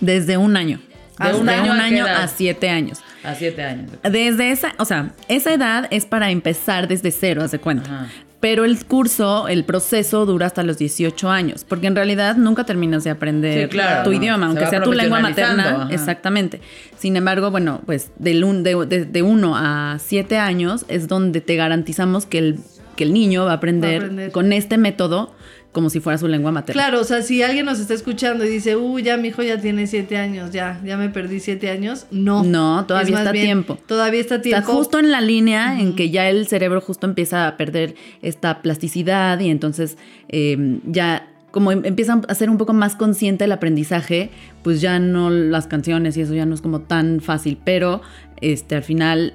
Desde un año. ¿De Desde un año a siete años. A siete años. Desde esa, o sea, esa edad es para empezar desde cero, haz de cuenta. Ajá. Pero el curso, el proceso dura hasta los 18 años, porque en realidad nunca terminas de aprender Sí, claro, tu ¿no? idioma, aunque sea tu lengua materna. ajá. Exactamente. Sin embargo, bueno, pues del un- de, de, de uno a siete años es donde te garantizamos que el, que el niño va a aprender, Va a aprender. con este método como si fuera su lengua materna. Claro, o sea, si alguien nos está escuchando y dice, uy, ya mi hijo ya tiene siete años, ya, ya me perdí siete años, no. No, todavía Es está bien, tiempo. Todavía está Está tiempo. justo en la línea en que ya el cerebro justo empieza a perder esta plasticidad y entonces eh, ya como em- empiezan a ser un poco más consciente el aprendizaje, pues ya no las canciones y eso ya no es como tan fácil, pero este al final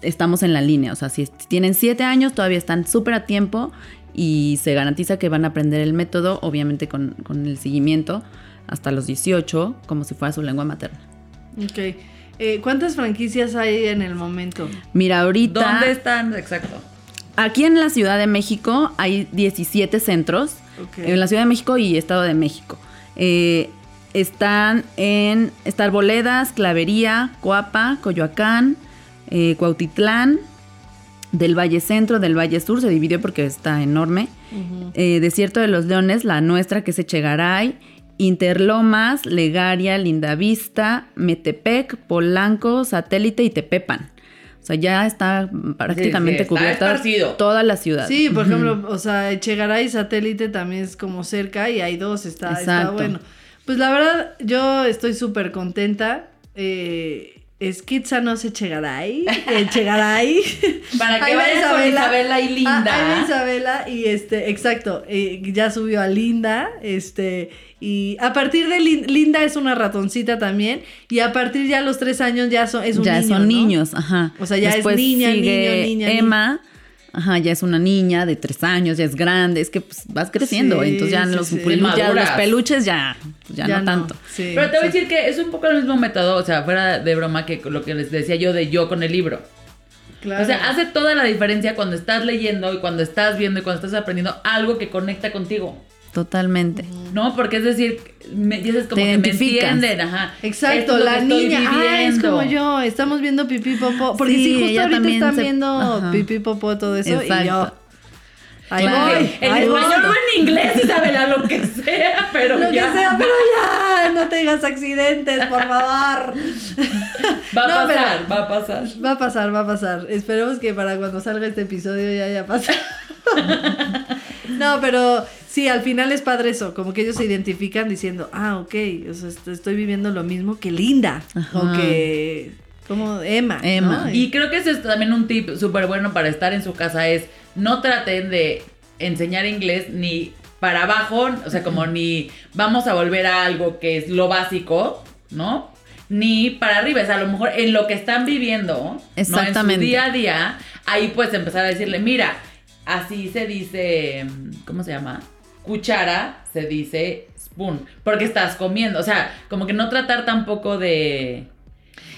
estamos en la línea, o sea, si tienen siete años todavía están súper a tiempo y se garantiza que van a aprender el método, obviamente con, con el seguimiento hasta los 18, como si fuera su lengua materna. Ok. Eh, ¿Cuántas franquicias hay en el momento? Mira, ahorita... ¿Dónde están? Exacto. Aquí en la Ciudad de México hay 17 centros. Ok. En la Ciudad de México y Estado de México. Eh, están en está Arboledas, Clavería, Coapa, Coyoacán, eh, Cuautitlán, del Valle Centro, del Valle Sur, se dividió porque está enorme. Eh, Desierto de los Leones, la nuestra que es Echegaray, Interlomas, Legaria, Lindavista, Metepec, Polanco, Satélite y Tepepan. O sea, ya está prácticamente sí, está cubierta toda la ciudad. Sí, por ejemplo, o sea, Echegaray satélite también es como cerca y hay dos, está, bueno. Pues la verdad, yo estoy súper contenta. Eh, es se Echegaray. Echegaray. Para que Ahí va vayan con Isabela y Linda. Ah, ahí va Isabela y este, exacto, eh, ya subió a Linda, este, y a partir de Lin- Linda es una ratoncita también, y a partir ya los tres años ya son, es un ya niño, son ¿no? niños, ajá. O sea, ya es niña, niño, niña, Emma, ajá, ya es una niña de tres años, ya es grande, es que pues, vas creciendo, Sí, entonces ya sí, los, sí. pelu- ya los peluches ya, pues, ya, no, tanto. sí, Pero te voy a decir que es un poco el mismo método, o sea, fuera de broma que lo que les decía yo de yo con el libro. Claro. O sea, hace toda la diferencia cuando estás leyendo y cuando estás viendo y cuando estás aprendiendo algo que conecta contigo. Totalmente. ¿No? Porque es decir, me dices como Te que me identificas. entienden, ajá. Exacto, la que niña, ah, es como yo, estamos viendo pipí popó, porque Sí, sí, justo ella ahorita también están se- viendo ajá. pipí popó todo eso y yo Exacto. ahí Claro. voy, En ahí voy. español o en inglés, Isabela, lo que sea, pero Lo que ya. sea, pero ya, no tengas accidentes, por favor. Va a No, pero- pasar, va a pasar. Va a pasar, va a pasar. Esperemos que para cuando salga este episodio ya haya pasado. no, pero sí, al final es padre eso, como que ellos se identifican diciendo, ah, ok, o sea, est- estoy viviendo lo mismo que Linda. Ajá. O que Como Emma. Emma. ¿no? Y creo que ese es también un tip súper bueno para estar en su casa es no traten de enseñar inglés ni para abajo, o sea, como ni vamos a volver a algo que es lo básico, ¿no? Ni para arriba, o sea, a lo mejor en lo que están viviendo, ¿no? Exactamente. En su día a día, ahí puedes empezar a decirle, mira, así se dice, ¿cómo se llama? Cuchara, se dice spoon, porque estás comiendo, o sea, como que no tratar tampoco de...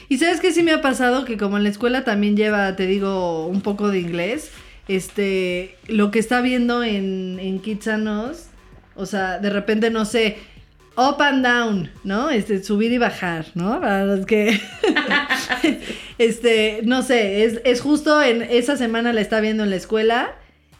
Y sabes que sí me ha pasado que como en la escuela también lleva, te digo, un poco de inglés, este, lo que está viendo en, en Kitsanos, o sea, de repente, no sé, up and down, ¿no? Este, subir y bajar, ¿no? Para los que, este, no sé, es, es justo en esa semana la está viendo en la escuela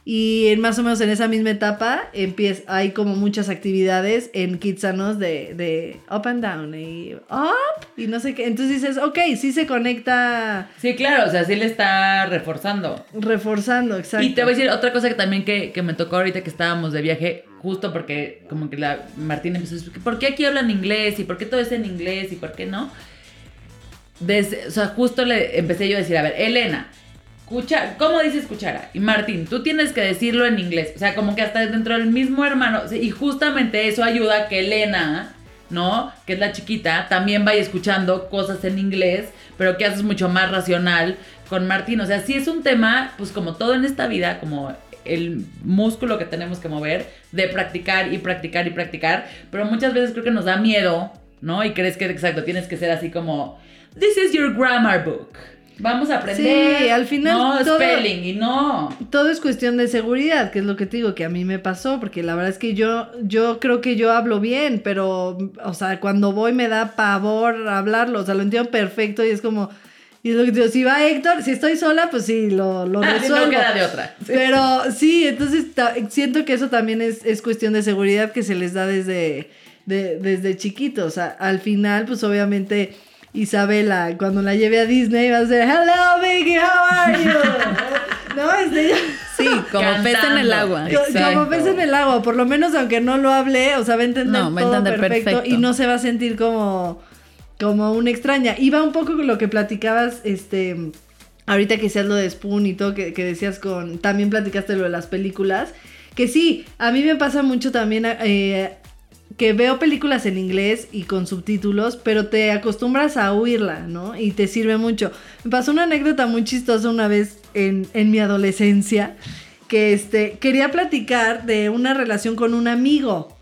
y en más o menos en esa misma etapa empieza, hay como muchas actividades en Kitsanos de, de up and down y up y no sé qué. Entonces dices, ok, sí se conecta Sí, claro, o sea, sí le está reforzando. reforzando, exacto. Y te voy a decir otra cosa que también que, que me tocó ahorita que estábamos de viaje, justo porque como que la Martina empezó a decir, ¿por qué aquí hablan inglés? ¿Y por qué todo es en inglés? ¿Y por qué no? Desde, o sea, justo le empecé yo a decir, a ver, Elena, cucha- ¿cómo dices cuchara? Y Martín, tú tienes que decirlo en inglés. O sea, como que hasta dentro del mismo hermano. Y justamente eso ayuda a que Elena, ¿no? Que es la chiquita, también vaya escuchando cosas en inglés, pero que haces mucho más racional con Martín. O sea, sí es un tema, pues como todo en esta vida, como el músculo que tenemos que mover, de practicar y practicar y practicar, pero muchas veces creo que nos da miedo, ¿no? Y crees que, exacto, tienes que ser así como, this is your grammar book. Vamos a aprender. Sí, al final No, todo- spelling y no. Todo es cuestión de seguridad, que es lo que te digo que a mí me pasó, porque la verdad es que yo, yo creo que yo hablo bien, pero, o sea, cuando voy me da pavor hablarlo, o sea, lo entiendo perfecto y es como, y es lo que te digo, si va Héctor, si estoy sola, pues sí, lo, lo Ah, resuelvo. no queda de otra. Sí. Pero sí, entonces siento que eso también es, es cuestión de seguridad que se les da desde, de- desde chiquitos. O sea, al final, pues obviamente Isabela, cuando la lleve a Disney, va a ser Hello, Vicky, how are you? ¿No? Este, Sí, como pez en el Cantando. agua. co- como pez en el agua, por lo menos aunque no lo hable, o sea, va a entender No, todo perfecto, perfecto. y no se va a sentir como, como una extraña. Iba un poco con lo que platicabas, este, ahorita que decías lo de Spoon y todo, que, que decías con, también platicaste lo de las películas, que sí, a mí me pasa mucho también eh, que veo películas en inglés y con subtítulos, pero te acostumbras a oírla, ¿no? Y te sirve mucho. Me pasó una anécdota muy chistosa una vez en, en mi adolescencia, que este, quería platicar de una relación con un amigo.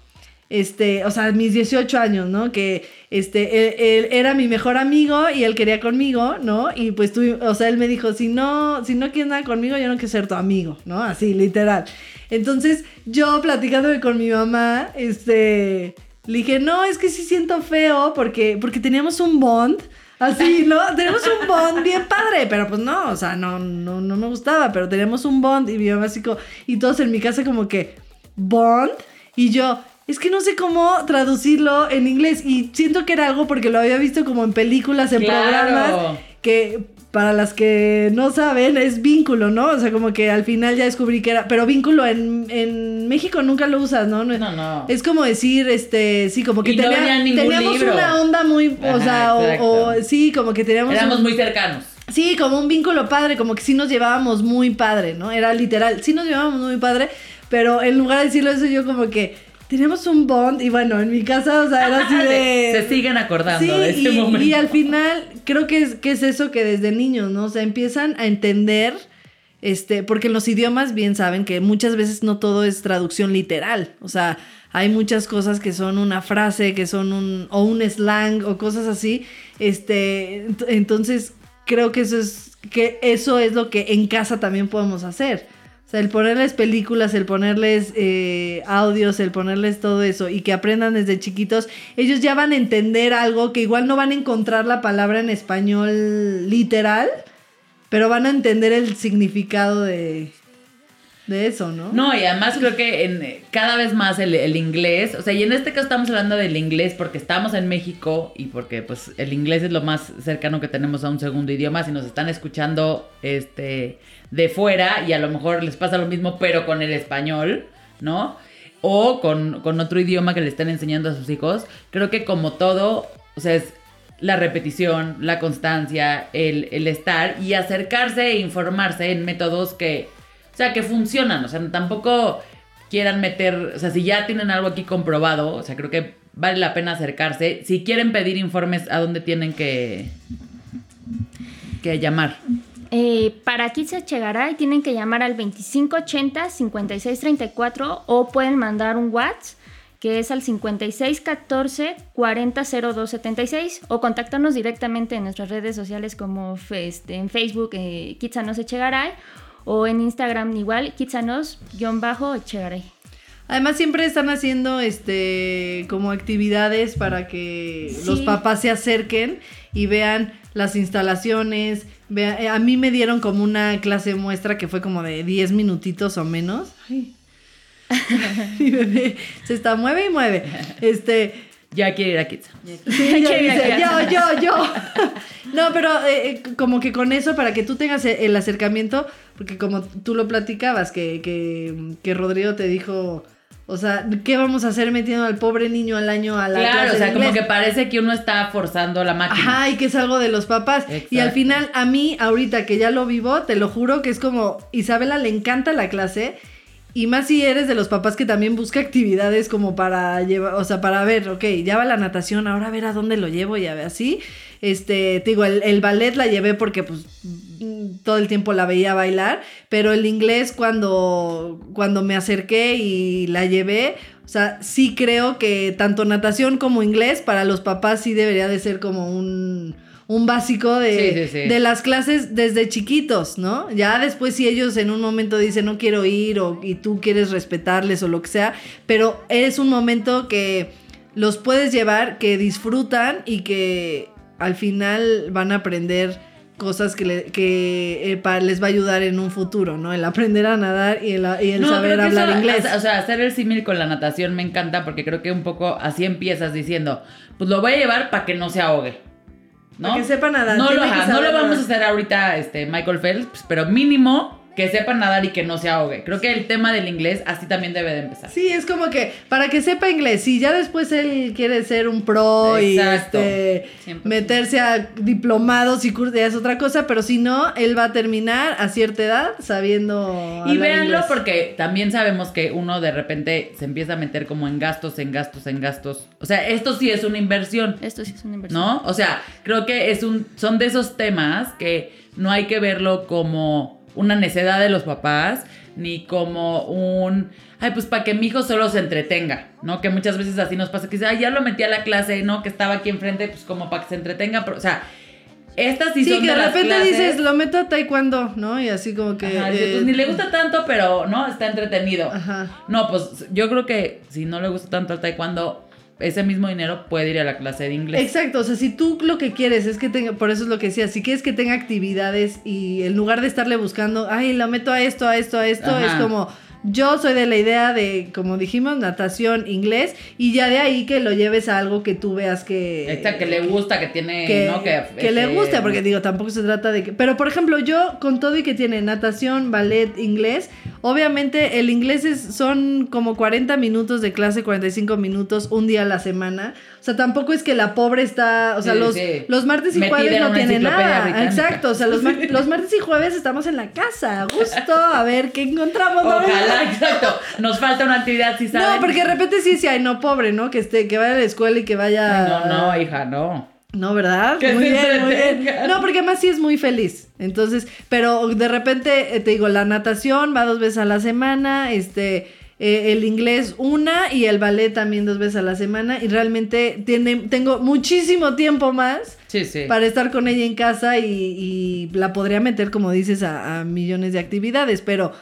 Este, o sea, mis 18 años, ¿no? Que este, él, era mi mejor amigo y él quería conmigo, ¿no? Y pues tú, o sea, él me dijo, si no, si no quieres nada conmigo, yo no quiero ser tu amigo, ¿no? Así, literal. Entonces, yo platicándome con mi mamá, este, le dije, no, es que sí siento feo porque, porque teníamos un bond. Así, ¿no? Tenemos un bond bien padre, pero pues no, o sea, no, no, no me gustaba, pero teníamos un bond y mi mamá así como, y todos en mi casa como que, bond, y yo, es que no sé cómo traducirlo en inglés, y siento que era algo porque lo había visto como en películas, en Claro. programas, que para las que no saben es vínculo, ¿no? O sea, como que al final ya descubrí que era, pero vínculo en, en México nunca lo usas, ¿no? No, No. Es como decir, este, sí, como que Y tenía- teníamos libro. una onda muy, o Ajá, sea, o- sí, como que teníamos Éramos un- muy cercanos. Sí, como un vínculo padre, como que sí nos llevábamos muy padre, ¿no? Era literal, sí nos llevábamos muy padre, pero en lugar de decirlo eso yo como que teníamos un bond y bueno, en mi casa, o sea, era así de... Se siguen acordando Sí, de ese y, momento. y al final creo que es, que es eso que desde niños, ¿no? O sea, empiezan a entender, este, porque en los idiomas bien saben que muchas veces no todo es traducción literal, o sea, hay muchas cosas que son una frase, que son un, o un slang o cosas así, este, ent- entonces creo que eso es, que eso es lo que en casa también podemos hacer. Sea, el ponerles películas, el ponerles eh, audios, el ponerles todo eso y que aprendan desde chiquitos, ellos ya van a entender algo que igual no van a encontrar la palabra en español literal, pero van a entender el significado de, de eso, ¿no? No, y además creo que en, eh, cada vez más el, el inglés, o sea, y en este caso estamos hablando del inglés porque estamos en México y porque pues el inglés es lo más cercano que tenemos a un segundo idioma, si nos están escuchando este de fuera y a lo mejor les pasa lo mismo pero con el español, ¿no? O con, con otro idioma que le están enseñando a sus hijos, creo que como todo, o sea, es la repetición, la constancia, el, el estar y acercarse e informarse en métodos que, o sea, que funcionan. O sea, tampoco quieran meter, o sea, si ya tienen algo aquí comprobado, o sea, creo que vale la pena acercarse. Si quieren pedir informes, ¿a dónde tienen que, que llamar? Eh, para Kids Chegaray tienen que llamar al 2580-5634 o pueden mandar un WhatsApp que es al 5614-400276 o contactarnos directamente en nuestras redes sociales como este, en Facebook eh, Kitsanos Echegaray o en Instagram igual Kitsanos-Echegaray. Además siempre están haciendo este como actividades para que los papás se acerquen y vean las instalaciones. Vea- eh, a mí me dieron como una clase muestra que fue como de 10 minutitos o menos. Ay. Mi bebé se está mueve y mueve. Este, Ya quiere ir a Kids. Sí, ella Quiere ir a dice, casa. yo, yo, yo. No, pero eh, eh, como que con eso, para que tú tengas el acercamiento, porque como tú lo platicabas, que, que, que Rodrigo te dijo, o sea, ¿qué vamos a hacer metiendo al pobre niño al año a la Claro, clase o sea, de como que parece que uno está forzando la máquina. Ajá, y que es algo de los papás. Y al final, a mí, ahorita que ya lo vivo, te lo juro que es como, Isabela le encanta la clase. Y más si eres de los papás que también busca actividades como para llevar, o sea, para ver, ok, ya va la natación, ahora a ver a dónde lo llevo y a ver así. Este, te digo, el, el ballet la llevé porque pues todo el tiempo la veía bailar, pero el inglés cuando, cuando me acerqué y la llevé, o sea, sí creo que tanto natación como inglés para los papás sí debería de ser como un, un básico de, Sí, sí, sí. de las clases desde chiquitos, ¿no? Ya después si ellos en un momento dicen no quiero ir o, y tú quieres respetarles o lo que sea, pero es un momento que los puedes llevar, que disfrutan y que al final van a aprender cosas que, le- que eh, pa- les va a ayudar en un futuro, ¿no? El aprender a nadar y el, y el No, saber hablar eso, inglés. O sea, hacer el símil con la natación me encanta porque creo que un poco así empiezas diciendo, pues lo voy a llevar para que no se ahogue. ¿no? Para que sepa nadar, No, lo, que no lo vamos a hacer ahorita este, Michael Phelps, pero mínimo que sepa nadar y que no se ahogue. Creo que el tema del inglés así también debe de empezar. Sí, es como que para que sepa inglés, si ya después él quiere ser un pro Exacto. y este, 100%. meterse a diplomados y cursos, es otra cosa, pero si no, él va a terminar a cierta edad sabiendo Y véanlo inglés. porque también sabemos que uno de repente se empieza a meter como en gastos, en gastos, en gastos. O sea, esto sí es una inversión. Esto sí es una inversión. ¿No? O sea, creo que es un, son de esos temas que no hay que verlo como una necedad de los papás, ni como un, ay, pues para que mi hijo solo se entretenga, ¿no? Que muchas veces así nos pasa, que dice, ay, ya lo metí a la clase, ¿no? Que estaba aquí enfrente, pues como para que se entretenga, pero, o sea, estas sí, Sí, son que de las repente dices, lo meto a taekwondo, ¿no? Y así como que... Ajá, eh, pues ni le gusta tanto, pero, ¿no? Está entretenido. Ajá. No, pues yo creo que si no le gusta tanto el taekwondo, ese mismo dinero puede ir a la clase de inglés. Exacto, o sea, si tú lo que quieres es que tenga, por eso es lo que decía, si quieres que tenga actividades y en lugar de estarle buscando, ay, lo meto a esto, a esto, a esto, Ajá. es como, yo soy de la idea de, como dijimos, natación, inglés, y ya de ahí que lo lleves a algo que tú veas que... Esta que le gusta, que tiene, que, ¿no? Que, que le este, guste, porque digo, tampoco se trata de que... Pero, por ejemplo, yo con todo y que tiene natación, ballet, inglés, obviamente el inglés es, son como 40 minutos de clase, 45 minutos, un día a la semana. O sea, tampoco es que la pobre está... O sea, Sí, los, sí. los martes y Metida jueves no una tiene enciclopedia nada. británica. Exacto, o sea, los, mar- los martes y jueves estamos en la casa, a gusto, a ver qué encontramos. Ojalá, exacto. Nos falta una actividad, si saben. No, porque de repente sí, sí, ay, no, pobre, ¿no? Que esté, que vaya a la escuela y que vaya... Ay, no, no, hija, no. No, ¿verdad? Que muy se bien, muy bien. No, porque además sí es muy feliz. Entonces, pero de repente, eh, te digo, la natación va dos veces a la semana, este, eh, el inglés una y el ballet también dos veces a la semana. Y realmente tiene, tengo muchísimo tiempo más Sí, sí. para estar con ella en casa y, y la podría meter, como dices, a, a millones de actividades, pero,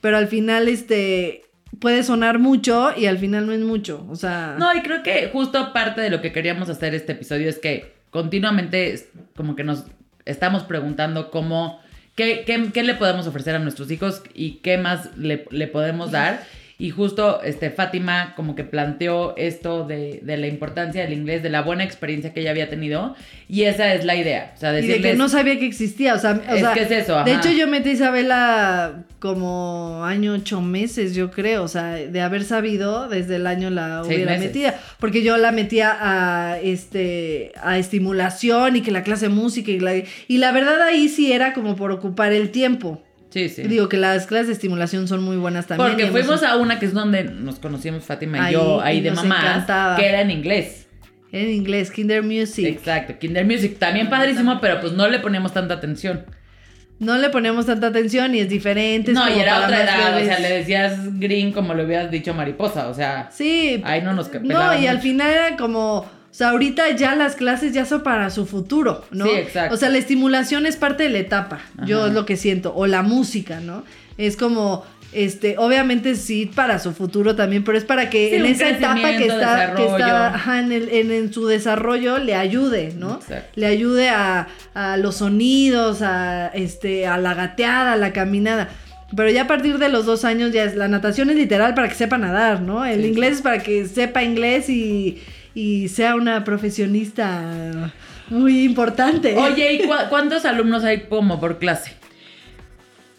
pero al final, este, puede sonar mucho y al final no es mucho. O sea... No, y creo que justo parte de lo que queríamos hacer este episodio es que continuamente como que nos estamos preguntando cómo, qué, qué, qué le podemos ofrecer a nuestros hijos y qué más le, le podemos dar. Y justo este, Fátima como que planteó esto de, de la importancia del inglés, de la buena experiencia que ella había tenido. Y esa es la idea. O sea, Y de que no sabía que existía, o sea, o Es sea, que es eso, De hecho, yo metí a Isabela como año ocho meses, yo creo, o sea, de haber sabido, desde el año la hubiera metida, porque yo la metía a este a estimulación y que la clase de música y la, y la verdad ahí sí era como por ocupar el tiempo. Sí, sí. Digo que las clases de estimulación son muy buenas también. Porque fuimos a una que es donde nos conocimos Fátima y Ahí, yo, ahí y de encantaba. que era en inglés. en inglés, Kinder Music. Exacto, Kinder Music, también padrísimo, pero pues no le poníamos tanta atención. No le ponemos tanta atención y es diferente. es No, y era otra edad, o sea, le decías green como le hubieras dicho mariposa, o sea, Sí. ahí no nos No, y al final era como, o sea, ahorita ya las clases ya son para su futuro, ¿no? Sí, exacto. O sea, la estimulación es parte de la etapa, yo es lo que siento, o la música, ¿no? Es como, este, obviamente sí para su futuro también, pero es para que Sí, en esa etapa que está, que está ajá, en, el- en- en su desarrollo le ayude, ¿no? Exacto. Le ayude a, a los sonidos, a, este, a la gateada, a la caminada. Pero ya a partir de los dos años ya es, la natación es literal para que sepa nadar, ¿no? El Sí, inglés es para que sepa inglés y, y sea una profesionista muy importante. Oye, ¿y cuántos alumnos hay como por clase?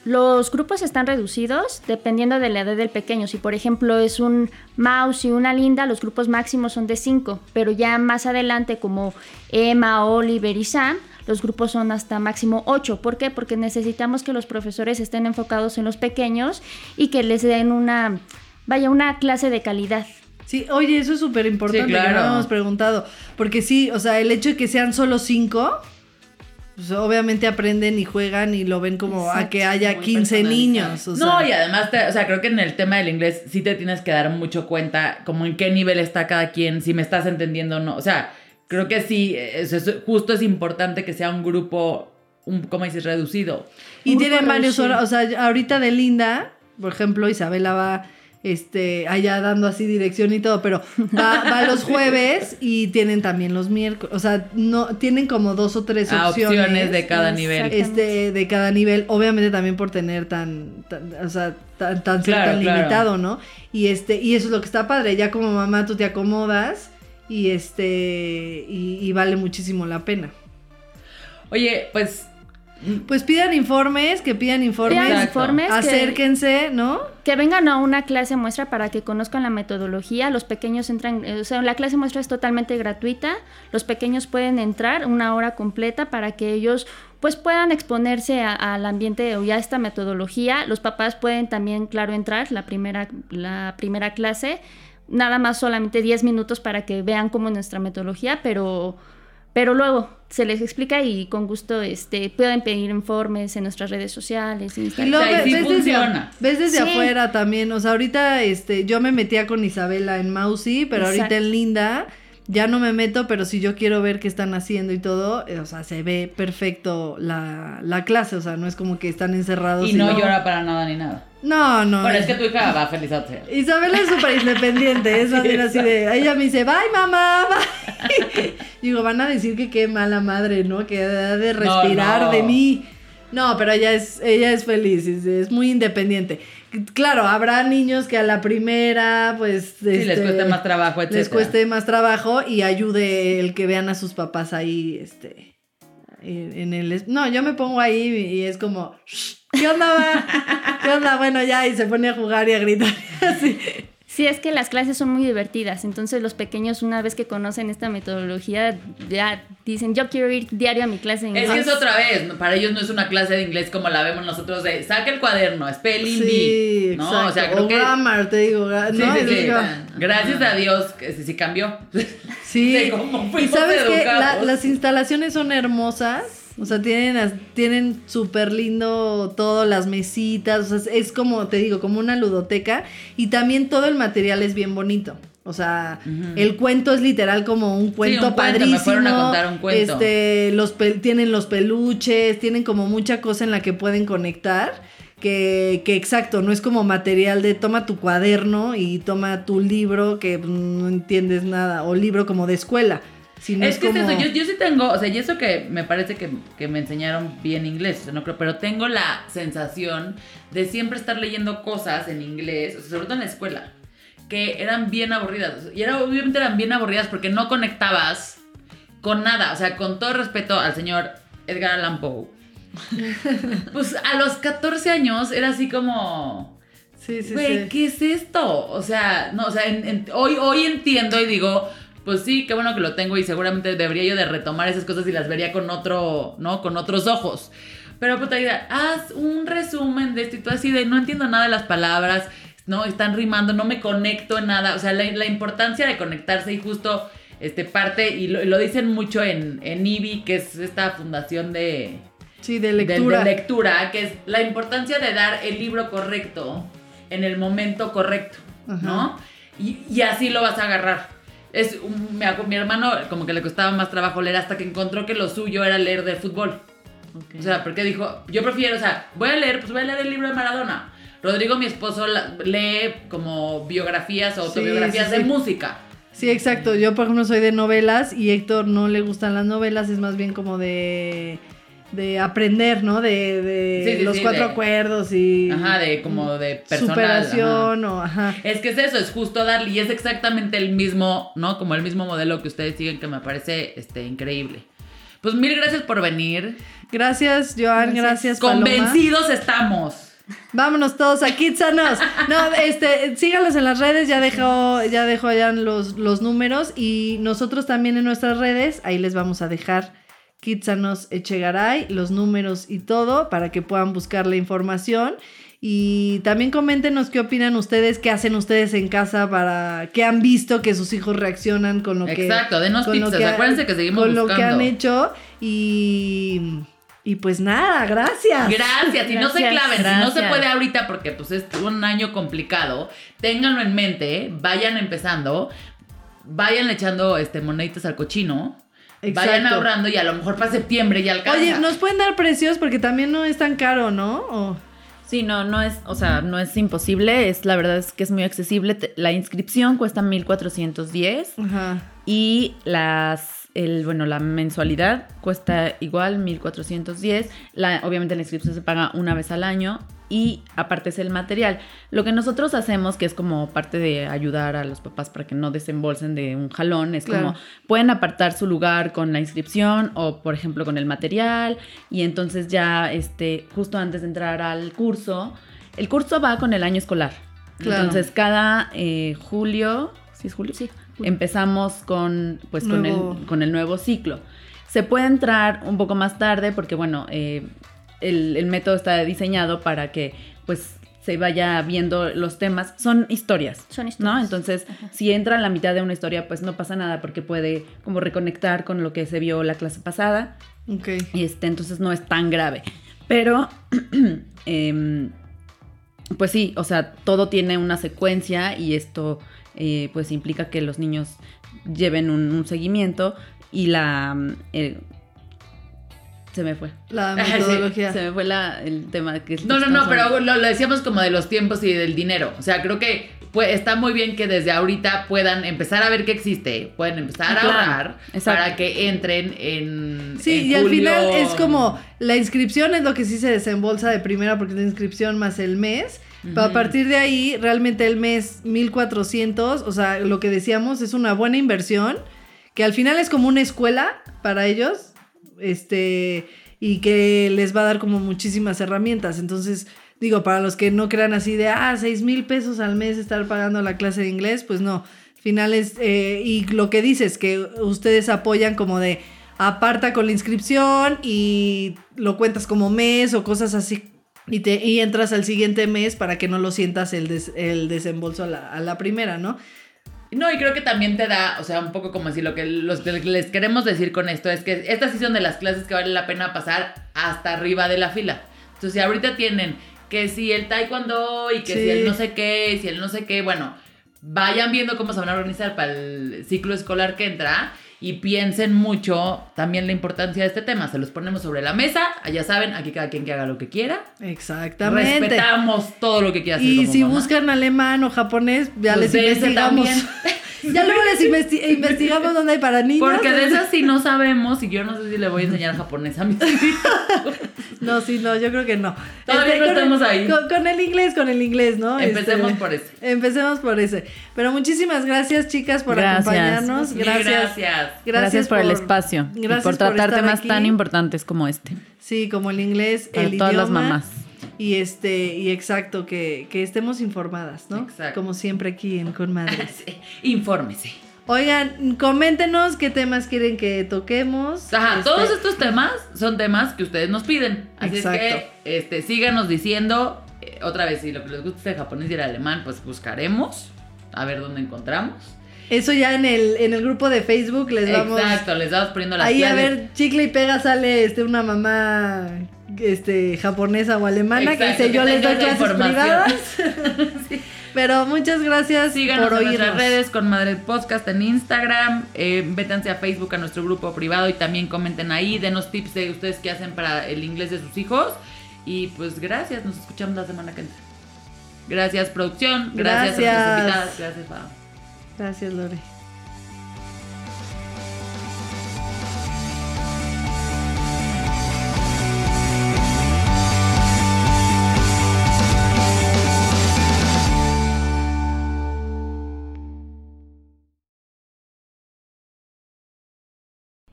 Los grupos están reducidos dependiendo de la edad del pequeño. Si por ejemplo es un mouse y una linda, los grupos máximos son de 5, pero ya más adelante como Emma, Oliver y Sam, los grupos son hasta máximo 8. ¿Por qué? Porque necesitamos que los profesores estén enfocados en los pequeños y que les den una, vaya, una clase de calidad. Sí, oye, eso es súper importante Sí, que claro. no habíamos preguntado. Porque sí, o sea, el hecho de que sean solo cinco, pues obviamente aprenden y juegan y lo ven como a que haya 15 niños. o no, sea. y además, te- o sea, creo que en el tema del inglés sí te tienes que dar mucho cuenta como en qué nivel está cada quien, si me estás entendiendo o no. O sea, creo que sí, es, es- justo es importante que sea un grupo, un, ¿cómo dices? Reducido. Y tienen varios horas, o sea, ahorita de Linda, por ejemplo, Isabela va este allá dando así dirección y todo, pero va, va los jueves y tienen también los miércoles, o sea, no tienen como dos o tres Ah, opciones. opciones de cada nivel. Este de cada nivel, obviamente también por tener tan, tan- o sea, tan, tan Claro, tan claro. limitado, ¿no? Y este y eso es lo que está padre, ya como mamá tú te acomodas y este y, y vale muchísimo la pena. Oye, pues Pues pidan informes, que pidan informes. Pidan informes que- Acérquense, ¿no? Que vengan a una clase muestra para que conozcan la metodología. Los pequeños entran, eh, o sea, la clase muestra es totalmente gratuita. Los pequeños pueden entrar una hora completa para que ellos pues puedan exponerse a- al ambiente o ya a esta metodología. Los papás pueden también, claro, entrar la primera, la primera clase. Nada más solamente 10 minutos para que vean cómo es nuestra metodología, pero, pero luego se les explica y con gusto este, pueden pedir informes en nuestras redes sociales. Y Instagram. luego O sea, y ves, sí ves desde, funciona. ves desde Sí. afuera también. O sea, ahorita este, yo me metía con Isabela en Mousy, pero ahorita en Linda ya no me meto, pero si yo quiero ver qué están haciendo y todo, eh, o sea, se ve perfecto la, la clase. O sea, no es como que están encerrados. y no llora para nada ni nada. No, no. Bueno, es que tu hija va feliz a ser. Isabela es súper independiente, es más bien así de, ella me dice, bye mamá, bye. Digo, van a decir que qué mala madre, ¿no? Que ha de respirar no. de mí. No, pero ella es, ella es feliz, es, es muy independiente. Claro, habrá niños que a la primera, pues... Sí, les este, cueste más trabajo, etc. Les cueste más trabajo y ayude el que vean a sus papás ahí, este... En el... No, yo me pongo ahí y es como... "Shh, ¿Qué onda, va? ¿Qué onda? Bueno, ya, y se pone a jugar y a gritar. Así. Sí, es que las clases son muy divertidas, entonces los pequeños una vez que conocen esta metodología ya dicen, yo quiero ir diario a mi clase de Es inglés. que es otra vez, para ellos no es una clase de inglés como la vemos nosotros de saca el cuaderno, spelling Sí, bee", ¿no? exacto. O sea, creo que grammar, te digo. Sí, ¿no? sí, Es sí. como- Gracias a Dios que sí, sí cambió. Sí. de cómo y sabes que educados. las instalaciones son hermosas. O sea, tienen, tienen súper lindo todo, las mesitas. O sea, es como, te digo, como una ludoteca. Y también todo el material es bien bonito. O sea, el cuento es literal como un cuento un cuento, padrísimo. me fueron a contar un cuento. Este, los tienen los peluches, tienen como mucha cosa en la que pueden conectar. Que, que exacto, no es como material de toma tu cuaderno y toma tu libro que pues, no entiendes nada, o libro como de escuela. Sino Es es, que como... es eso, yo, yo sí tengo, o sea, y eso que me parece que, que me enseñaron bien inglés, o sea, no creo, pero tengo la sensación de siempre estar leyendo cosas en inglés, o sea, sobre todo en la escuela, que eran bien aburridas. Y era, obviamente eran bien aburridas porque no conectabas con nada, o sea, con todo respeto al señor Edgar Allan Poe. Pues a los 14 años era así como... Sí, sí, Güey, sí. ¿qué es esto? O sea, no, o sea, en- en- hoy, hoy entiendo y digo, pues sí, qué bueno que lo tengo y seguramente debería yo de retomar esas cosas y las vería con otro, ¿no? Con otros ojos. Pero puta idea, haz un resumen de esto y tú así de no entiendo nada de las palabras, no, están rimando, no me conecto en nada. O sea, la, la importancia de conectarse y justo este parte, y lo, lo dicen mucho en, en IBI, que es esta fundación de, Sí, de de- lectura. de lectura, que es la importancia de dar el libro correcto en el momento correcto, ¿no? Y, y así lo vas a agarrar. Es un- mi, mi hermano como que le costaba más trabajo leer hasta que encontró que lo suyo era leer de fútbol. O sea, porque dijo, yo prefiero, o sea, voy a leer, pues voy a leer el libro de Maradona. Rodrigo, mi esposo, la- lee como biografías o Sí, autobiografías sí, de sí. música. Sí, exacto. Yo, por ejemplo, soy de novelas y Héctor no le gustan las novelas, es más bien como de, de aprender, ¿no? De, de Sí, sí, los sí, cuatro de- acuerdos y... Ajá, de como de personal. Superación o... Ajá. Es que es eso, es justo darle y es exactamente el mismo, ¿no? Como el mismo modelo que ustedes siguen que me parece este increíble. Pues mil gracias por venir. Gracias, Joan, gracias, Paloma. Convencidos estamos. Vámonos todos a Kitsanos. No, este, síganos en las redes, ya dejó, ya dejó allá los, los números y nosotros también en nuestras redes, ahí les vamos a dejar Kitsanos Echegaray, los números y todo para que puedan buscar la información. Y también coméntenos qué opinan ustedes, qué hacen ustedes en casa para qué han visto que sus hijos reaccionan con lo que Exacto, denos con lo pizzas, que ha- acuérdense que seguimos con lo que han hecho y y pues nada, gracias. Gracias, y no se Gracias. claven, si no se puede ahorita porque pues es un año complicado, ténganlo en mente, vayan empezando, vayan echando este moneditas al cochino, vayan ahorrando y a lo mejor para septiembre ya alcanza. Oye, ¿nos pueden dar precios? Porque también no es tan caro, ¿no? O- Sí, no, no es, o sea, no es imposible, es la verdad es que es muy accesible. La inscripción cuesta 1410 Ajá. y las el bueno, la mensualidad cuesta igual 1410. La obviamente la inscripción se paga una vez al año y aparte es el material. Lo que nosotros hacemos, que es como parte de ayudar a los papás para que no desembolsen de un jalón, es Claro. como pueden apartar su lugar con la inscripción o por ejemplo con el material y entonces ya este justo antes de entrar al curso, el curso va con el año escolar. Claro. Entonces cada eh, julio, ¿sí es julio? Sí. Empezamos con pues con el con el nuevo ciclo. Se puede entrar un poco más tarde porque, bueno, eh, el, el método está diseñado para que, pues, se vaya viendo los temas. Son historias. Son ¿No? historias. Entonces, si entra en la mitad de una historia, pues no pasa nada porque puede como reconectar con lo que se vio la clase pasada. Ok. Y este, entonces no es tan grave. Pero, em, pues sí, o sea, todo tiene una secuencia y esto eh, pues implica que los niños lleven un, un seguimiento y la... eh, se me fue. La sí. metodología. Se me fue la, el tema que... No, no, no, pero lo, lo decíamos como de los tiempos y del dinero. O sea, creo que pues, está muy bien que desde ahorita puedan empezar a ver que existe, pueden empezar a Claro, ahorrar exacto. para que entren en. Sí, en y al final es como la inscripción es lo que sí se desembolsa de primera porque es la inscripción más el mes. Pero a partir de ahí, realmente el mes 1400, o sea, lo que decíamos es una buena inversión, que al final es como una escuela para ellos, este, y que les va a dar como muchísimas herramientas. Entonces, digo, para los que no crean así de, ah, 6 mil pesos al mes estar pagando la clase de inglés, pues no. Al final es, eh, y lo que dices, que ustedes apoyan como de, aparta con la inscripción y lo cuentas como mes o cosas así. Y, te, y entras al siguiente mes para que no lo sientas el, des- el desembolso a la, a la primera, ¿no? No, y creo que también te da, o sea, un poco como si lo que los, les queremos decir con esto es que estas sí son de las clases que vale la pena pasar hasta arriba de la fila. Entonces, si ahorita tienen que si el taekwondo y que Sí. si el no sé qué, y si el no sé qué, bueno, vayan viendo cómo se van a organizar para el ciclo escolar que entra y piensen mucho también la importancia de este tema. Se los ponemos sobre la mesa, ya saben, aquí cada quien que haga lo que quiera. Exactamente. Respetamos todo lo que quiera hacer Y como si mamá. buscan alemán o japonés, ya Pues les investigamos. también. Ya luego les investi- investigamos dónde hay para niños. Porque de esas sí no sabemos y yo no sé si le voy a enseñar japonés a mis hijos. No, sí, no, yo creo que no. Todavía no con el- estamos ahí. Con, con el inglés, con el inglés, ¿no? Empecemos Este, por ese. Empecemos por ese. Pero muchísimas gracias, chicas, por Gracias. acompañarnos. Gracias. gracias. Gracias, por, el espacio y Gracias por tratar estar temas aquí. tan importantes como este. Sí, como el inglés, Para el todas las idioma. mamás. Y este, y exacto, que, que estemos informadas, ¿no? Exacto. Como siempre aquí en Con Madres. Sí, Infórmese. Oigan, coméntenos qué temas quieren que toquemos. Ajá, Este, todos estos temas son temas que ustedes nos piden. Así Exacto. es que este, síganos diciendo. eh, otra vez, si lo que les gusta es el japonés y el alemán, pues buscaremos. A ver dónde encontramos. Eso ya en el, en el grupo de Facebook les vamos. Exacto, les vamos poniendo las Ahí a ver, chicle y pega sale este una mamá este japonesa o alemana que dice yo les doy clases información". privadas. Sí. Pero muchas gracias Síganos por en oírnos. nuestras redes con Madre Podcast en Instagram. Eh, vétanse a Facebook a nuestro grupo privado y también comenten ahí. Denos tips de ustedes qué hacen para el inglés de sus hijos. Y pues gracias, nos escuchamos la semana que entra. Gracias, producción. Gracias, a Gracias. nuestras invitadas. Gracias, Pau. Gracias, Lore.